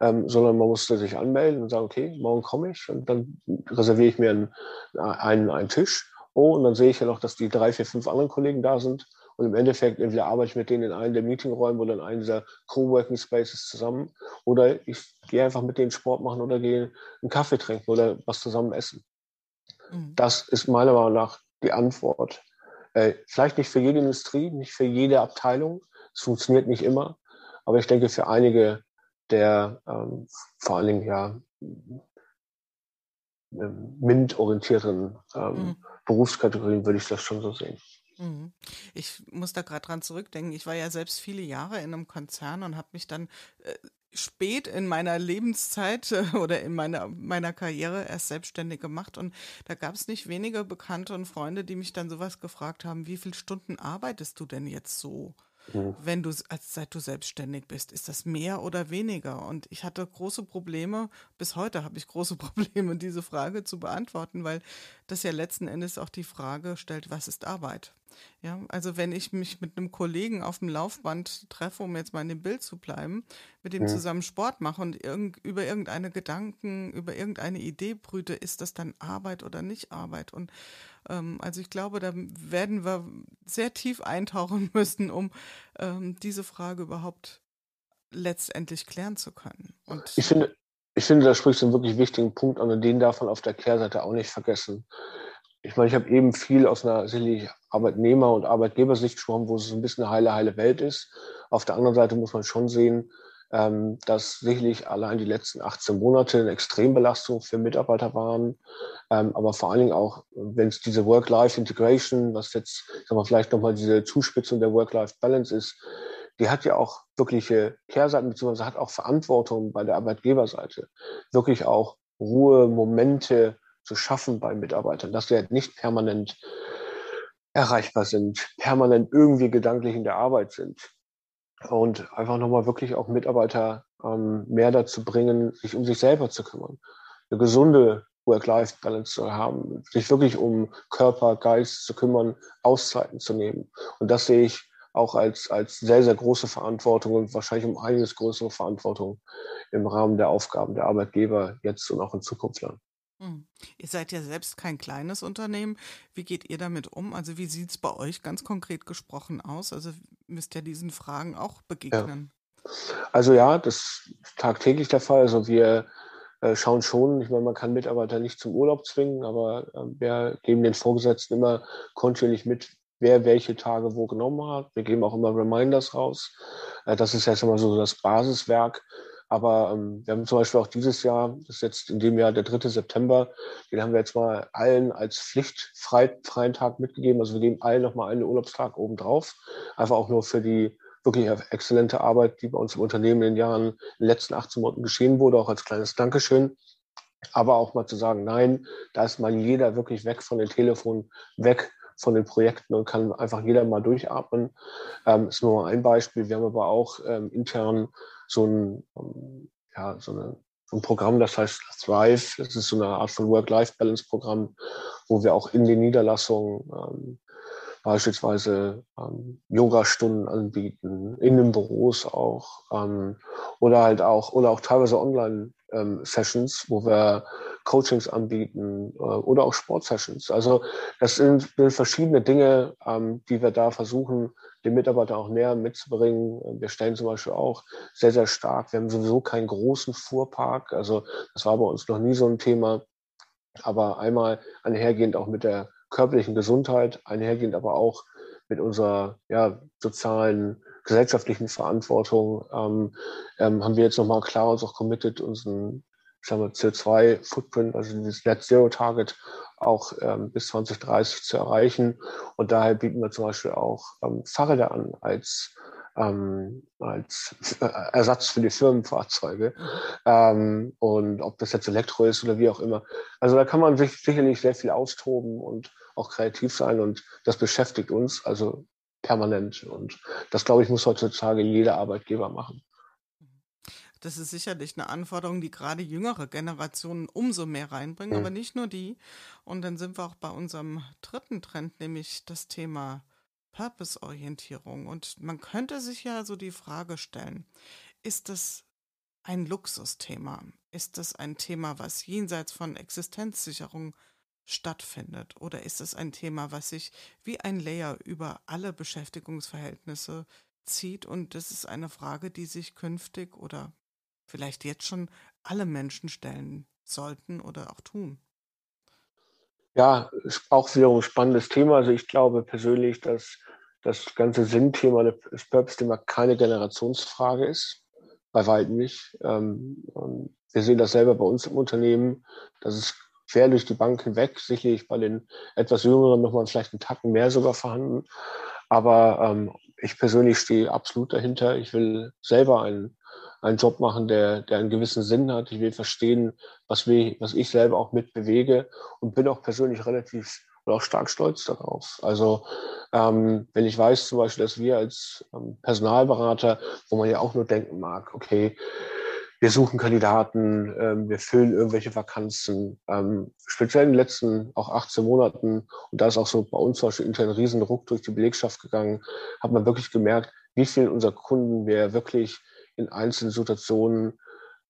ähm, sondern man musste sich anmelden und sagen, okay, morgen komme ich und dann reserviere ich mir einen, einen, einen Tisch. Oh, und dann sehe ich ja noch, dass die drei, vier, fünf anderen Kollegen da sind. Und im Endeffekt entweder arbeite ich mit denen in einem der Meetingräume oder in einem dieser Coworking Spaces zusammen. Oder ich gehe einfach mit denen Sport machen oder gehe einen Kaffee trinken oder was zusammen essen. Mhm. Das ist meiner Meinung nach die Antwort. Äh, vielleicht nicht für jede Industrie, nicht für jede Abteilung. Es funktioniert nicht immer. Aber ich denke, für einige der ähm, vor allen Dingen ja ähm, MINT-orientierten ähm, mhm. Berufskategorien würde ich das schon so sehen. Mhm. Ich muss da gerade dran zurückdenken. Ich war ja selbst viele Jahre in einem Konzern und habe mich dann äh, spät in meiner Lebenszeit äh, oder in meiner, meiner Karriere erst selbstständig gemacht. Und da gab es nicht wenige Bekannte und Freunde, die mich dann sowas gefragt haben, wie viele Stunden arbeitest du denn jetzt so? Mhm. wenn du, als seit du selbstständig bist. Ist das mehr oder weniger? Und ich hatte große Probleme, bis heute habe ich große Probleme, diese Frage zu beantworten, weil das ja letzten Endes auch die Frage stellt, was ist Arbeit? Ja, also wenn ich mich mit einem Kollegen auf dem Laufband treffe, um jetzt mal in dem Bild zu bleiben, mit dem ja. zusammen Sport mache und irgend, über irgendeine Gedanken, über irgendeine Idee brüte, ist das dann Arbeit oder nicht Arbeit? Und ähm, also ich glaube, da werden wir sehr tief eintauchen müssen, um ähm, diese Frage überhaupt letztendlich klären zu können. Und ich finde, ich finde, da sprichst du einen wirklich wichtigen Punkt an und den darf man auf der Kehrseite auch nicht vergessen. Ich meine, ich habe eben viel aus einer sicherlich Arbeitnehmer- und Arbeitgebersicht gesprochen, wo es ein bisschen eine heile, heile Welt ist. Auf der anderen Seite muss man schon sehen, ähm, dass sicherlich allein die letzten 18 Monate eine Extrembelastung für Mitarbeiter waren. Ähm, aber vor allen Dingen auch, wenn es diese Work-Life-Integration, was jetzt sagen wir, vielleicht nochmal diese Zuspitzung der Work-Life-Balance ist, die hat ja auch wirkliche Kehrseiten, beziehungsweise hat auch Verantwortung bei der Arbeitgeberseite, wirklich auch Ruhe, Momente zu schaffen bei Mitarbeitern, dass sie halt nicht permanent erreichbar sind, permanent irgendwie gedanklich in der Arbeit sind und einfach nochmal wirklich auch Mitarbeiter ähm, mehr dazu bringen, sich um sich selber zu kümmern. Eine gesunde Work-Life-Balance zu haben, sich wirklich um Körper, Geist zu kümmern, Auszeiten zu nehmen. Und das sehe ich auch als, als sehr, sehr große Verantwortung und wahrscheinlich um einiges größere Verantwortung im Rahmen der Aufgaben der Arbeitgeber jetzt und auch in Zukunft lang. Hm. Ihr seid ja selbst kein kleines Unternehmen. Wie geht ihr damit um? Also wie sieht es bei euch ganz konkret gesprochen aus? Also müsst ihr diesen Fragen auch begegnen. Ja. Also ja, das ist tagtäglich der Fall. Also wir äh, schauen schon, ich meine, man kann Mitarbeiter nicht zum Urlaub zwingen, aber äh, wir geben den Vorgesetzten immer kontinuierlich mit, wer welche Tage wo genommen hat. Wir geben auch immer Reminders raus. Äh, das ist jetzt immer so das Basiswerk. Aber ähm, wir haben zum Beispiel auch dieses Jahr, das ist jetzt in dem Jahr der 3. September, den haben wir jetzt mal allen als pflichtfreien Tag mitgegeben. Also wir geben allen nochmal einen Urlaubstag obendrauf. Einfach auch nur für die wirklich exzellente Arbeit, die bei uns im Unternehmen in den Jahren, in den letzten 18 Monaten geschehen wurde, auch als kleines Dankeschön. Aber auch mal zu sagen, nein, da ist mal jeder wirklich weg von den Telefonen, weg von den Projekten und kann einfach jeder mal durchatmen. Ähm, ist nur mal ein Beispiel. Wir haben aber auch ähm, intern so ein, ja, so, eine, so ein Programm, das heißt Thrive. Das ist so eine Art von Work-Life-Balance-Programm, wo wir auch in den Niederlassungen ähm, beispielsweise ähm, Yoga-Stunden anbieten, in den Büros auch, ähm, oder halt auch, oder auch teilweise Online-Sessions, ähm, wo wir Coachings anbieten äh, oder auch Sportsessions. Also das sind, sind verschiedene Dinge, ähm, die wir da versuchen, den Mitarbeiter auch näher mitzubringen. Wir stellen zum Beispiel auch sehr, sehr stark, wir haben sowieso keinen großen Fuhrpark, also das war bei uns noch nie so ein Thema, aber einmal einhergehend auch mit der körperlichen Gesundheit, einhergehend aber auch mit unserer ja, sozialen, gesellschaftlichen Verantwortung, ähm, ähm, haben wir jetzt nochmal klar uns auch committed, unseren CO2-Footprint, also dieses Net Zero Target auch ähm, bis 2030 zu erreichen. Und daher bieten wir zum Beispiel auch ähm, Fahrräder an als, ähm, als Ersatz für die Firmenfahrzeuge. Ähm, und ob das jetzt Elektro ist oder wie auch immer. Also da kann man sich sicherlich sehr viel austoben und auch kreativ sein und das beschäftigt uns also permanent. Und das, glaube ich, muss heutzutage jeder Arbeitgeber machen. Das ist sicherlich eine Anforderung, die gerade jüngere Generationen umso mehr reinbringen, mhm. aber nicht nur die. Und dann sind wir auch bei unserem dritten Trend, nämlich das Thema Purpose-Orientierung. Und man könnte sich ja so die Frage stellen, ist das ein Luxusthema? Ist das ein Thema, was jenseits von Existenzsicherung stattfindet? Oder ist es ein Thema, was sich wie ein Layer über alle Beschäftigungsverhältnisse zieht? Und das ist eine Frage, die sich künftig oder vielleicht jetzt schon alle Menschen stellen sollten oder auch tun. Ja, auch wiederum ein spannendes Thema. Also ich glaube persönlich, dass das ganze Sinnthema, das Purpose-Thema keine Generationsfrage ist. Bei weitem nicht. Ähm, wir sehen das selber bei uns im Unternehmen, dass es quer durch die Bank hinweg, sicherlich bei den etwas Jüngeren nochmal vielleicht einen Tacken mehr sogar vorhanden. Aber ähm, ich persönlich stehe absolut dahinter. Ich will selber einen, einen Job machen, der, der einen gewissen Sinn hat. Ich will verstehen, was, wir, was ich selber auch mit bewege und bin auch persönlich relativ oder auch stark stolz darauf. Also ähm, wenn ich weiß zum Beispiel, dass wir als ähm, Personalberater, wo man ja auch nur denken mag, okay, wir suchen Kandidaten, ähm, wir füllen irgendwelche Vakanzen. Ähm, speziell in den letzten auch 18 Monaten, und da ist auch so bei uns zum Beispiel intern ein Riesendruck durch die Belegschaft gegangen, hat man wirklich gemerkt, wie vielen unserer Kunden wir wirklich in einzelnen Situationen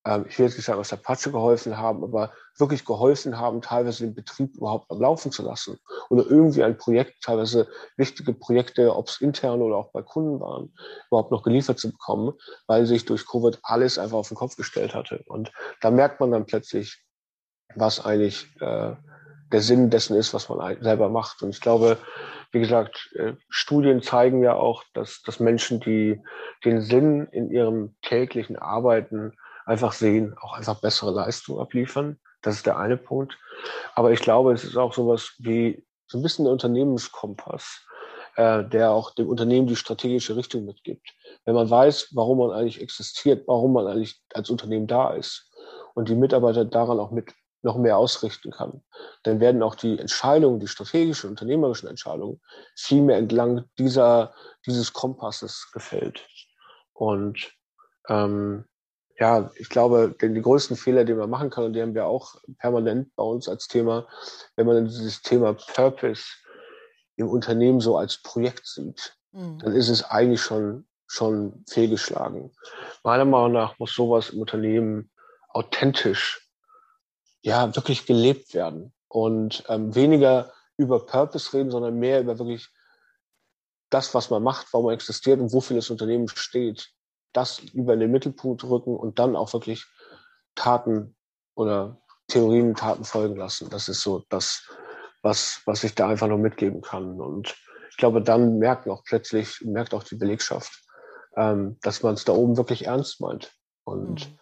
ähm, ich will jetzt nicht sagen, aus der Patsche geholfen haben, aber wirklich geholfen haben, teilweise den Betrieb überhaupt am Laufen zu lassen. Oder irgendwie ein Projekt, teilweise wichtige Projekte, ob es intern oder auch bei Kunden waren, überhaupt noch geliefert zu bekommen, weil sich durch Covid alles einfach auf den Kopf gestellt hatte. Und da merkt man dann plötzlich, was eigentlich äh, der Sinn dessen ist, was man selber macht. Und ich glaube, wie gesagt, äh, Studien zeigen ja auch, dass, dass Menschen, die den Sinn in ihrem täglichen Arbeiten einfach sehen, auch einfach bessere Leistung abliefern. Das ist der eine Punkt. Aber ich glaube, es ist auch sowas wie so ein bisschen der Unternehmenskompass, äh, der auch dem Unternehmen die strategische Richtung mitgibt. Wenn man weiß, warum man eigentlich existiert, warum man eigentlich als Unternehmen da ist und die Mitarbeiter daran auch mit noch mehr ausrichten kann, dann werden auch die Entscheidungen, die strategischen, unternehmerischen Entscheidungen viel mehr entlang dieser, dieses Kompasses gefällt. Und ähm, ja, ich glaube, den, die größten Fehler, den man machen kann, und die haben wir auch permanent bei uns als Thema, wenn man dieses Thema Purpose im Unternehmen so als Projekt sieht, mhm. dann ist es eigentlich schon, schon fehlgeschlagen. Meiner Meinung nach muss sowas im Unternehmen authentisch, ja, wirklich gelebt werden und ähm, weniger über Purpose reden, sondern mehr über wirklich das, was man macht, warum man existiert und wofür das Unternehmen steht das über den Mittelpunkt rücken und dann auch wirklich Taten oder Theorien, Taten folgen lassen. Das ist so das, was, was ich da einfach nur mitgeben kann. Und ich glaube, dann merken auch plötzlich, merkt auch die Belegschaft, ähm, dass man es da oben wirklich ernst meint. Und mhm.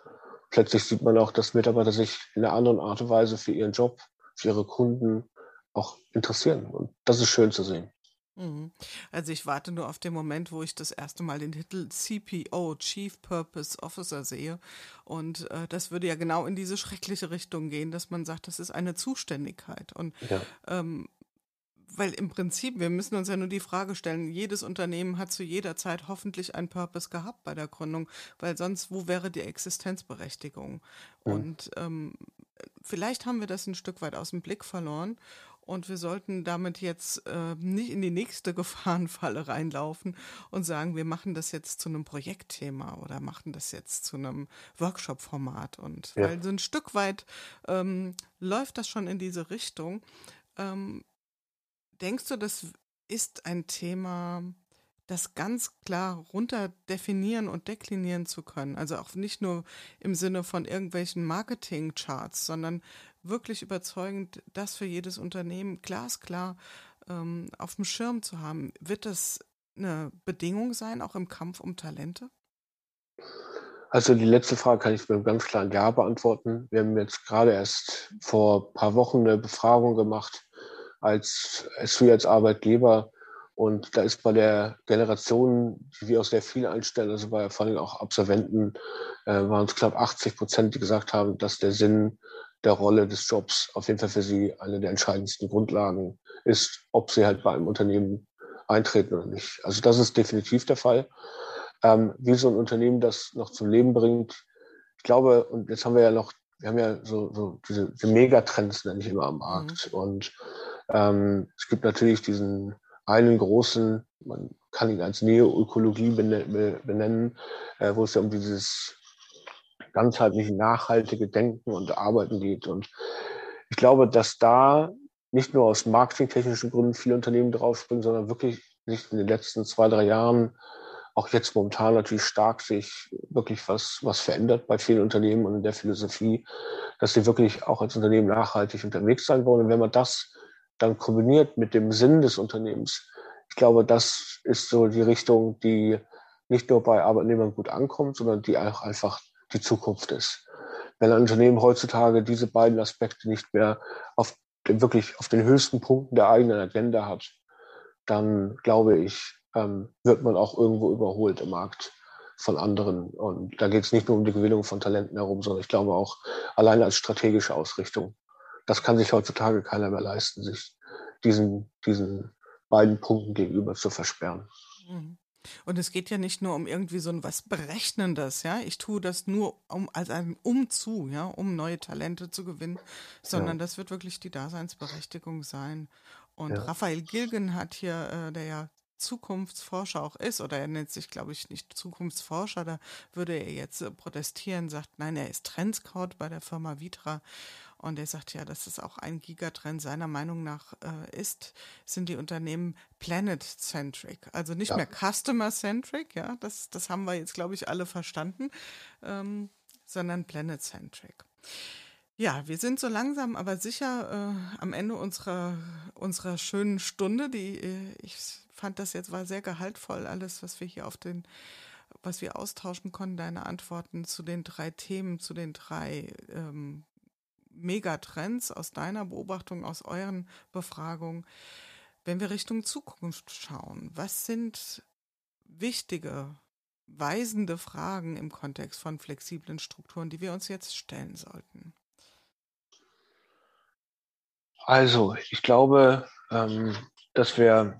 Plötzlich sieht man auch, dass Mitarbeiter sich in einer anderen Art und Weise für ihren Job, für ihre Kunden auch interessieren. Und das ist schön zu sehen. Mhm. Also ich warte nur auf den Moment, wo ich das erste Mal den Titel CPO, Chief Purpose Officer sehe. Und äh, das würde ja genau in diese schreckliche Richtung gehen, dass man sagt, das ist eine Zuständigkeit. Und ja. ähm, weil im Prinzip, wir müssen uns ja nur die Frage stellen, jedes Unternehmen hat zu jeder Zeit hoffentlich einen Purpose gehabt bei der Gründung, weil sonst, wo wäre die Existenzberechtigung? Mhm. Und ähm, vielleicht haben wir das ein Stück weit aus dem Blick verloren und wir sollten damit jetzt äh, nicht in die nächste Gefahrenfalle reinlaufen und sagen, wir machen das jetzt zu einem Projektthema oder machen das jetzt zu einem Workshop-Format. Und ja. weil so ein Stück weit ähm, läuft das schon in diese Richtung. Ähm, denkst du, das ist ein Thema, das ganz klar runter definieren und deklinieren zu können. Also auch nicht nur im Sinne von irgendwelchen Marketing-Charts, sondern wirklich überzeugend, das für jedes Unternehmen glasklar ähm, auf dem Schirm zu haben. Wird das eine Bedingung sein, auch im Kampf um Talente? Also die letzte Frage kann ich mit einem ganz klaren Ja beantworten. Wir haben jetzt gerade erst vor ein paar Wochen eine Befragung gemacht als SU als Arbeitgeber. Und da ist bei der Generation, die wir aus der viel einstellen, also bei vor allem auch Absolventen, äh, waren es knapp 80 Prozent, die gesagt haben, dass der Sinn der Rolle des Jobs auf jeden Fall für sie eine der entscheidendsten Grundlagen ist, ob sie halt bei einem Unternehmen eintreten oder nicht. Also das ist definitiv der Fall. Ähm, wie so ein Unternehmen das noch zum Leben bringt, ich glaube, und jetzt haben wir ja noch, wir haben ja so, so diese, diese Megatrends, nenne ich immer am Markt. Mhm. Und ähm, es gibt natürlich diesen einen großen, man kann ihn als Neoökologie benennen, äh, wo es ja um dieses ganzheitliche, nachhaltige Denken und Arbeiten geht. Und ich glaube, dass da nicht nur aus marketingtechnischen Gründen viele Unternehmen draufspringen, sondern wirklich nicht in den letzten zwei, drei Jahren, auch jetzt momentan natürlich stark sich wirklich was, was verändert bei vielen Unternehmen und in der Philosophie, dass sie wirklich auch als Unternehmen nachhaltig unterwegs sein wollen. Und wenn man das dann kombiniert mit dem Sinn des Unternehmens, ich glaube, das ist so die Richtung, die nicht nur bei Arbeitnehmern gut ankommt, sondern die auch einfach die Zukunft ist. Wenn ein Unternehmen heutzutage diese beiden Aspekte nicht mehr auf wirklich auf den höchsten Punkten der eigenen Agenda hat, dann glaube ich, ähm, wird man auch irgendwo überholt im Markt von anderen. Und da geht es nicht nur um die Gewinnung von Talenten herum, sondern ich glaube auch alleine als strategische Ausrichtung. Das kann sich heutzutage keiner mehr leisten, sich diesen, diesen beiden Punkten gegenüber zu versperren. Mhm. Und es geht ja nicht nur um irgendwie so ein was Berechnendes, ja. Ich tue das nur um als ein Umzu, ja, um neue Talente zu gewinnen, sondern ja. das wird wirklich die Daseinsberechtigung sein. Und ja. Raphael Gilgen hat hier, äh, der ja Zukunftsforscher auch ist, oder er nennt sich, glaube ich, nicht Zukunftsforscher, da würde er jetzt äh, protestieren, sagt, nein, er ist Trendscout bei der Firma Vitra und er sagt ja, dass es auch ein Gigatrend seiner Meinung nach äh, ist, sind die Unternehmen planet-centric. Also nicht ja. mehr customer-centric, ja, das, das haben wir jetzt, glaube ich, alle verstanden, ähm, sondern planet-centric. Ja, wir sind so langsam, aber sicher äh, am Ende unserer, unserer schönen Stunde. Die, äh, ich fand das jetzt war sehr gehaltvoll, alles, was wir hier auf den, was wir austauschen konnten, deine Antworten zu den drei Themen, zu den drei ähm, Megatrends aus deiner Beobachtung, aus euren Befragungen. Wenn wir Richtung Zukunft schauen, was sind wichtige, weisende Fragen im Kontext von flexiblen Strukturen, die wir uns jetzt stellen sollten? Also, ich glaube, ähm, dass wir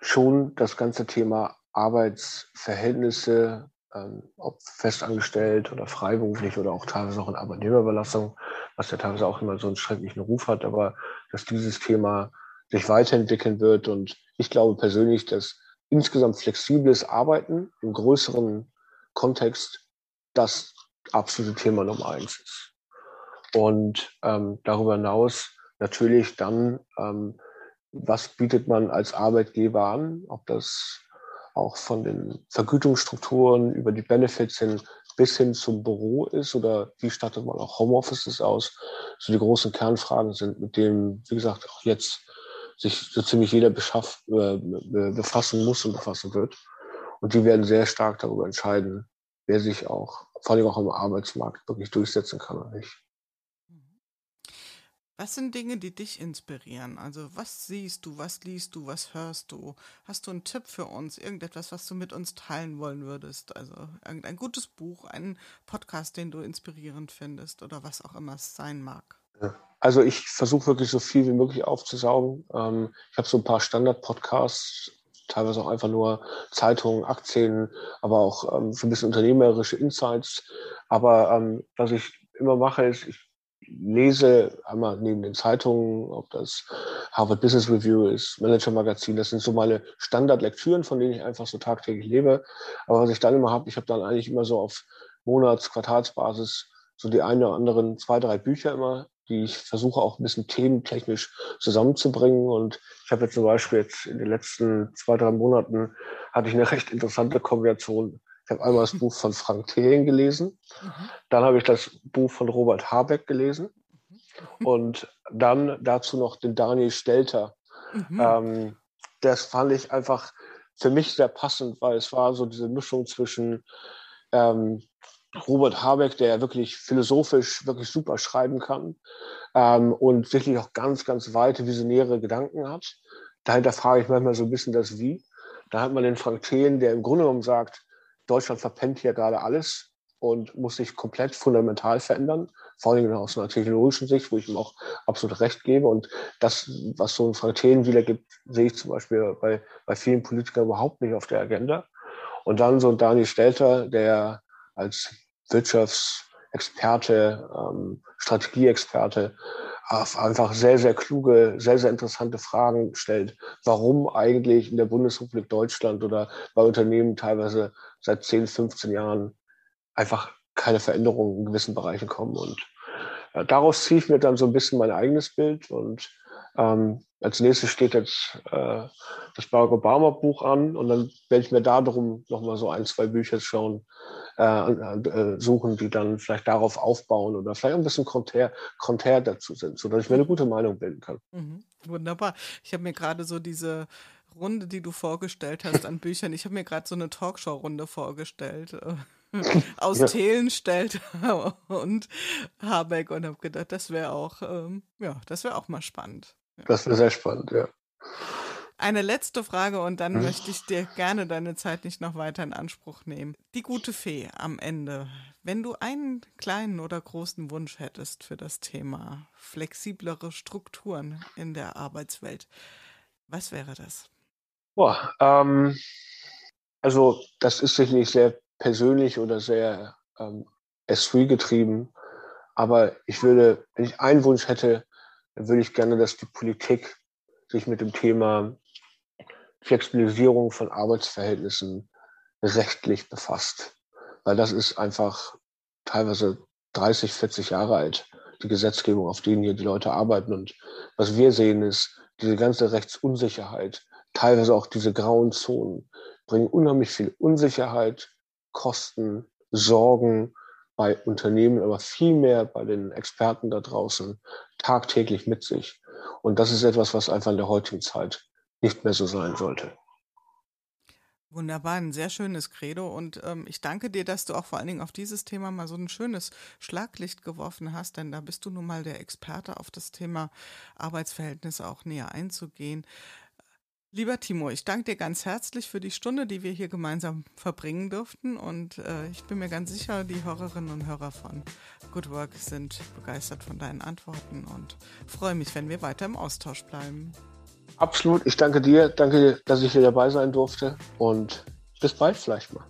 schon das ganze Thema Arbeitsverhältnisse, ähm, ob festangestellt oder freiberuflich oder auch teilweise auch in Arbeitnehmerüberlassung, was ja teilweise auch immer so einen schrecklichen Ruf hat, aber dass dieses Thema sich weiterentwickeln wird. Und ich glaube persönlich, dass insgesamt flexibles Arbeiten im größeren Kontext das absolute Thema Nummer eins ist. Und ähm, darüber hinaus natürlich dann, ähm, was bietet man als Arbeitgeber an, ob das auch von den Vergütungsstrukturen über die Benefits hin bis hin zum Büro ist oder wie stattet man auch Homeoffices aus, so die großen Kernfragen sind, mit denen, wie gesagt, auch jetzt sich so ziemlich jeder beschaff, äh, befassen muss und befassen wird. Und die werden sehr stark darüber entscheiden, wer sich auch, vor allem auch am Arbeitsmarkt, wirklich durchsetzen kann oder nicht. Was sind Dinge, die dich inspirieren? Also was siehst du, was liest du, was hörst du? Hast du einen Tipp für uns? Irgendetwas, was du mit uns teilen wollen würdest? Also irgendein gutes Buch, einen Podcast, den du inspirierend findest oder was auch immer es sein mag. Also ich versuche wirklich so viel wie möglich aufzusaugen. Ähm, ich habe so ein paar Standard-Podcasts, teilweise auch einfach nur Zeitungen, Aktien, aber auch ähm, so ein bisschen unternehmerische Insights. Aber ähm, was ich immer mache, ist, ich lese einmal neben den Zeitungen, ob das Harvard Business Review ist, Manager Magazin, das sind so meine Standardlektüren, von denen ich einfach so tagtäglich lebe. Aber was ich dann immer habe, ich habe dann eigentlich immer so auf Monats-, Quartalsbasis so die eine oder anderen zwei, drei Bücher immer, die ich versuche auch ein bisschen thementechnisch zusammenzubringen. Und ich habe jetzt zum Beispiel jetzt in den letzten zwei, drei Monaten hatte ich eine recht interessante Kombination ich habe einmal das Buch von Frank Thelen gelesen, mhm. dann habe ich das Buch von Robert Habeck gelesen mhm. und dann dazu noch den Daniel Stelter. Mhm. Ähm, das fand ich einfach für mich sehr passend, weil es war so diese Mischung zwischen ähm, Robert Habeck, der wirklich philosophisch wirklich super schreiben kann ähm, und wirklich auch ganz, ganz weite visionäre Gedanken hat. Dahinter frage ich manchmal so ein bisschen das Wie. Da hat man den Frank Thelen, der im Grunde genommen sagt, Deutschland verpennt hier gerade alles und muss sich komplett fundamental verändern, vor allem aus einer technologischen Sicht, wo ich ihm auch absolut recht gebe. Und das, was so ein Frank wiedergibt, sehe ich zum Beispiel bei, bei vielen Politikern überhaupt nicht auf der Agenda. Und dann so ein Daniel Stelter, der als Wirtschafts-, Experte, ähm, Strategieexperte, einfach sehr, sehr kluge, sehr, sehr interessante Fragen stellt, warum eigentlich in der Bundesrepublik Deutschland oder bei Unternehmen teilweise seit 10, 15 Jahren einfach keine Veränderungen in gewissen Bereichen kommen. Und äh, daraus ziehe ich mir dann so ein bisschen mein eigenes Bild. Und ähm, als nächstes steht jetzt äh, das Barack Obama Buch an und dann werde ich mir darum nochmal so ein, zwei Bücher schauen, äh, äh, suchen, die dann vielleicht darauf aufbauen oder vielleicht ein bisschen konträr, konträr dazu sind, sodass ich mir eine gute Meinung bilden kann. Mhm. Wunderbar. Ich habe mir gerade so diese Runde, die du vorgestellt hast an Büchern, ich habe mir gerade so eine Talkshow-Runde vorgestellt. aus ja. Thelen stellt und Habeck und habe gedacht, das wäre auch, ähm, ja, das wäre auch mal spannend. Ja. Das wäre sehr spannend, ja. Eine letzte Frage und dann hm. möchte ich dir gerne deine Zeit nicht noch weiter in Anspruch nehmen. Die gute Fee am Ende. Wenn du einen kleinen oder großen Wunsch hättest für das Thema flexiblere Strukturen in der Arbeitswelt, was wäre das? Boah, ähm, also das ist sicherlich sehr persönlich oder sehr ähm, S3 getrieben. Aber ich würde, wenn ich einen Wunsch hätte, dann würde ich gerne, dass die Politik sich mit dem Thema Flexibilisierung von Arbeitsverhältnissen rechtlich befasst. Weil das ist einfach teilweise 30, 40 Jahre alt, die Gesetzgebung, auf denen hier die Leute arbeiten. Und was wir sehen, ist, diese ganze Rechtsunsicherheit, teilweise auch diese grauen Zonen, bringen unheimlich viel Unsicherheit, Kosten, Sorgen bei Unternehmen, aber vielmehr bei den Experten da draußen tagtäglich mit sich. Und das ist etwas, was einfach in der heutigen Zeit nicht mehr so sein sollte. Wunderbar, ein sehr schönes Credo und ähm, ich danke dir, dass du auch vor allen Dingen auf dieses Thema mal so ein schönes Schlaglicht geworfen hast, denn da bist du nun mal der Experte auf das Thema Arbeitsverhältnisse auch näher einzugehen. Lieber Timo, ich danke dir ganz herzlich für die Stunde, die wir hier gemeinsam verbringen durften. Und äh, ich bin mir ganz sicher, die Hörerinnen und Hörer von Good Work sind begeistert von deinen Antworten und freue mich, wenn wir weiter im Austausch bleiben. Absolut. Ich danke dir. Danke, dass ich hier dabei sein durfte. Und bis bald vielleicht mal.